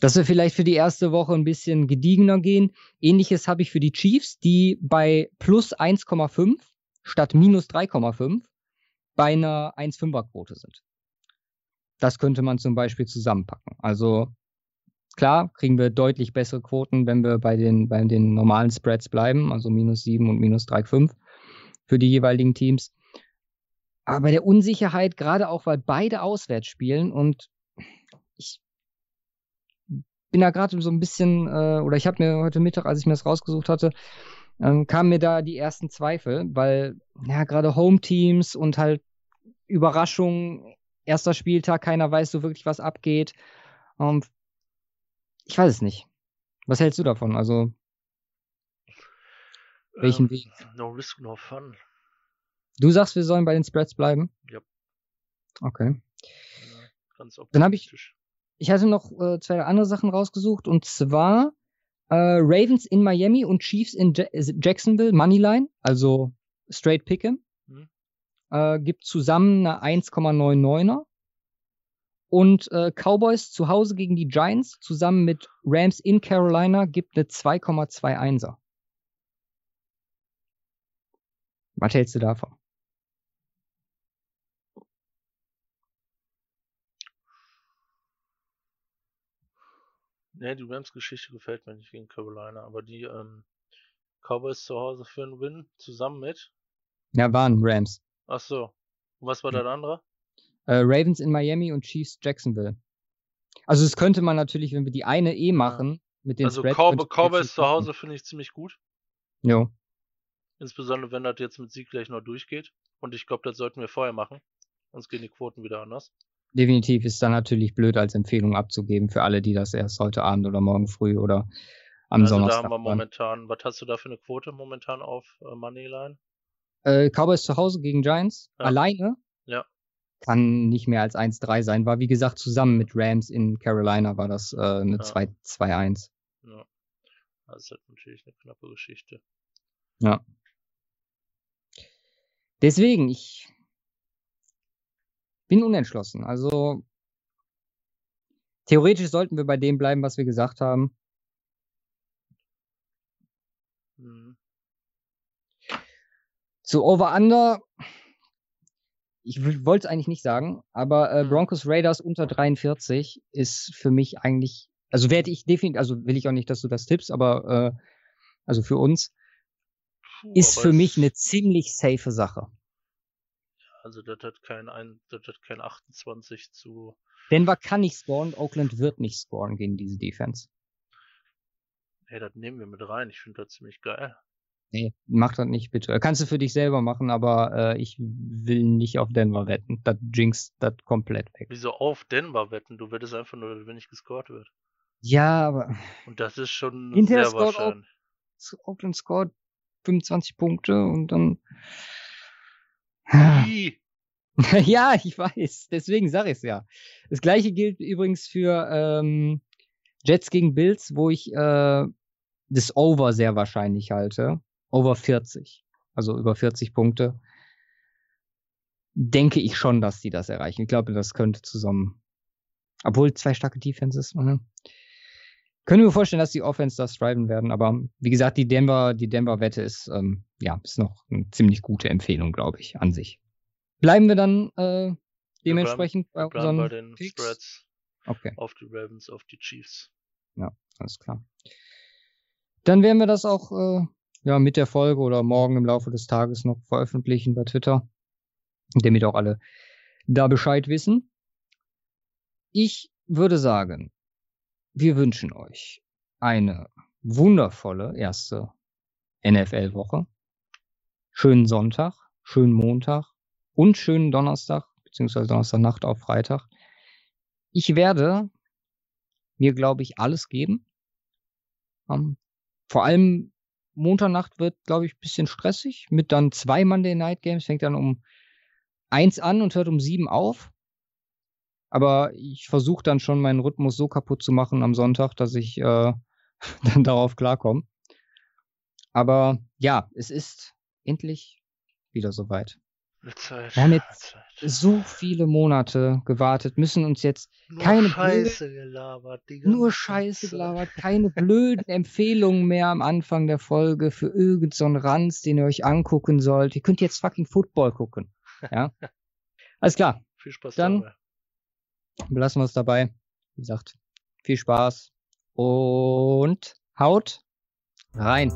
Dass wir vielleicht für die erste Woche ein bisschen gediegener gehen. Ähnliches habe ich für die Chiefs, die bei plus 1,5 statt minus 3,5 bei einer 1,5er Quote sind. Das könnte man zum Beispiel zusammenpacken. Also klar, kriegen wir deutlich bessere Quoten, wenn wir bei den, bei den normalen Spreads bleiben, also minus 7 und minus 3,5 für die jeweiligen Teams. Aber bei der Unsicherheit, gerade auch, weil beide auswärts spielen und ich bin da gerade so ein bisschen, äh, oder ich habe mir heute Mittag, als ich mir das rausgesucht hatte, ähm, kamen mir da die ersten Zweifel, weil ja gerade Home-Teams und halt Überraschungen, erster Spieltag, keiner weiß so wirklich, was abgeht. Ähm, ich weiß es nicht. Was hältst du davon? Also welchen ähm, Weg? No risk, no fun. Du sagst, wir sollen bei den Spreads bleiben? Ja. Okay. Ja, ganz Dann habe ich ich hatte noch äh, zwei andere Sachen rausgesucht und zwar äh, Ravens in Miami und Chiefs in ja Jacksonville, Moneyline, also straight Pick'em. Mhm. Äh, gibt zusammen eine 1,99er. Und äh, Cowboys zu Hause gegen die Giants zusammen mit Rams in Carolina gibt eine 2,21er. Was hältst du davon? Ne, die Rams-Geschichte gefällt mir nicht gegen Carolina, aber die ähm, Cowboys zu Hause für einen Win zusammen mit? Ja, waren Rams. Ach so. Und was war hm. der andere? Äh, Ravens in Miami und Chiefs Jacksonville. Also das könnte man natürlich, wenn wir die eine eh machen, ja. mit den Also Cow Cowboys zu Hause finde ich ziemlich gut. Jo. Insbesondere wenn das jetzt mit Sieg gleich noch durchgeht. Und ich glaube, das sollten wir vorher machen. Sonst gehen die Quoten wieder anders definitiv ist dann natürlich blöd als Empfehlung abzugeben für alle, die das erst heute Abend oder morgen früh oder am also Donnerstag. Da haben wir momentan, was hast du da für eine Quote momentan auf äh, Moneyline? Äh, Cowboys zu Hause gegen Giants ja. alleine. Ja. Kann nicht mehr als 1-3 sein. War wie gesagt zusammen mit Rams in Carolina war das äh, eine ja. 2-1. Ja. Das ist halt natürlich eine knappe Geschichte. Ja. Deswegen, ich bin unentschlossen. Also theoretisch sollten wir bei dem bleiben, was wir gesagt haben. Mhm. So, Over-Under, ich wollte es eigentlich nicht sagen, aber äh, mhm. Broncos Raiders unter 43 ist für mich eigentlich, also werde ich definitiv, also will ich auch nicht, dass du das tippst, aber äh, also für uns, ist für mich eine ziemlich safe Sache. Also das hat kein, ein, das hat kein 28 zu. Denver kann nicht scoren, Oakland wird nicht scoren gegen diese Defense. Hey, das nehmen wir mit rein. Ich finde das ziemlich geil. Nee, mach das nicht bitte. Kannst du für dich selber machen, aber äh, ich will nicht auf Denver wetten. Das jinxt das komplett weg. Wieso auf Denver wetten? Du wettest einfach nur, wenn nicht gescored wird. Ja, aber. Und das ist schon Inter sehr wahrscheinlich. Oakland scored 25 Punkte und dann ja, ich weiß. Deswegen sage ich es ja. Das gleiche gilt übrigens für ähm, Jets gegen Bills, wo ich äh, das Over sehr wahrscheinlich halte. Over 40. Also über 40 Punkte. Denke ich schon, dass die das erreichen. Ich glaube, das könnte zusammen. Obwohl zwei starke Defenses. Äh, können wir vorstellen, dass die Offense das driven werden, aber wie gesagt, die Denver, die Denver-Wette ist, ähm, ja, ist noch eine ziemlich gute Empfehlung, glaube ich, an sich. Bleiben wir dann äh, dementsprechend wir bleiben, bei unseren bei den Picks? Spreads okay. auf die Ravens, auf die Chiefs. Ja, alles klar. Dann werden wir das auch äh, ja, mit der Folge oder morgen im Laufe des Tages noch veröffentlichen bei Twitter, damit auch alle da Bescheid wissen. Ich würde sagen, wir wünschen euch eine wundervolle erste NFL-Woche. Schönen Sonntag, schönen Montag und schönen Donnerstag, beziehungsweise Donnerstagnacht auf Freitag. Ich werde mir, glaube ich, alles geben. Um, ähm, vor allem Montagnacht wird, glaube ich, ein bisschen stressig mit dann zwei Monday Night Games. Fängt dann um eins an und hört um sieben auf. Aber ich versuche dann schon meinen Rhythmus so kaputt zu machen am Sonntag, dass ich äh, dann darauf klarkomme. Aber ja, es ist endlich wieder soweit. Zeit, Wir haben jetzt Zeit. so viele Monate gewartet, müssen uns jetzt Nur keine Scheiße gelabert. Die nur Scheiße Zeit. gelabert, keine blöden Empfehlungen mehr am Anfang der Folge für irgendeinen so einen Ranz, den ihr euch angucken sollt. Ihr könnt jetzt fucking Football gucken. Ja. Alles klar, Viel Spaß Dann- dabei. belassen wir es dabei. Wie gesagt, viel Spaß und haut rein.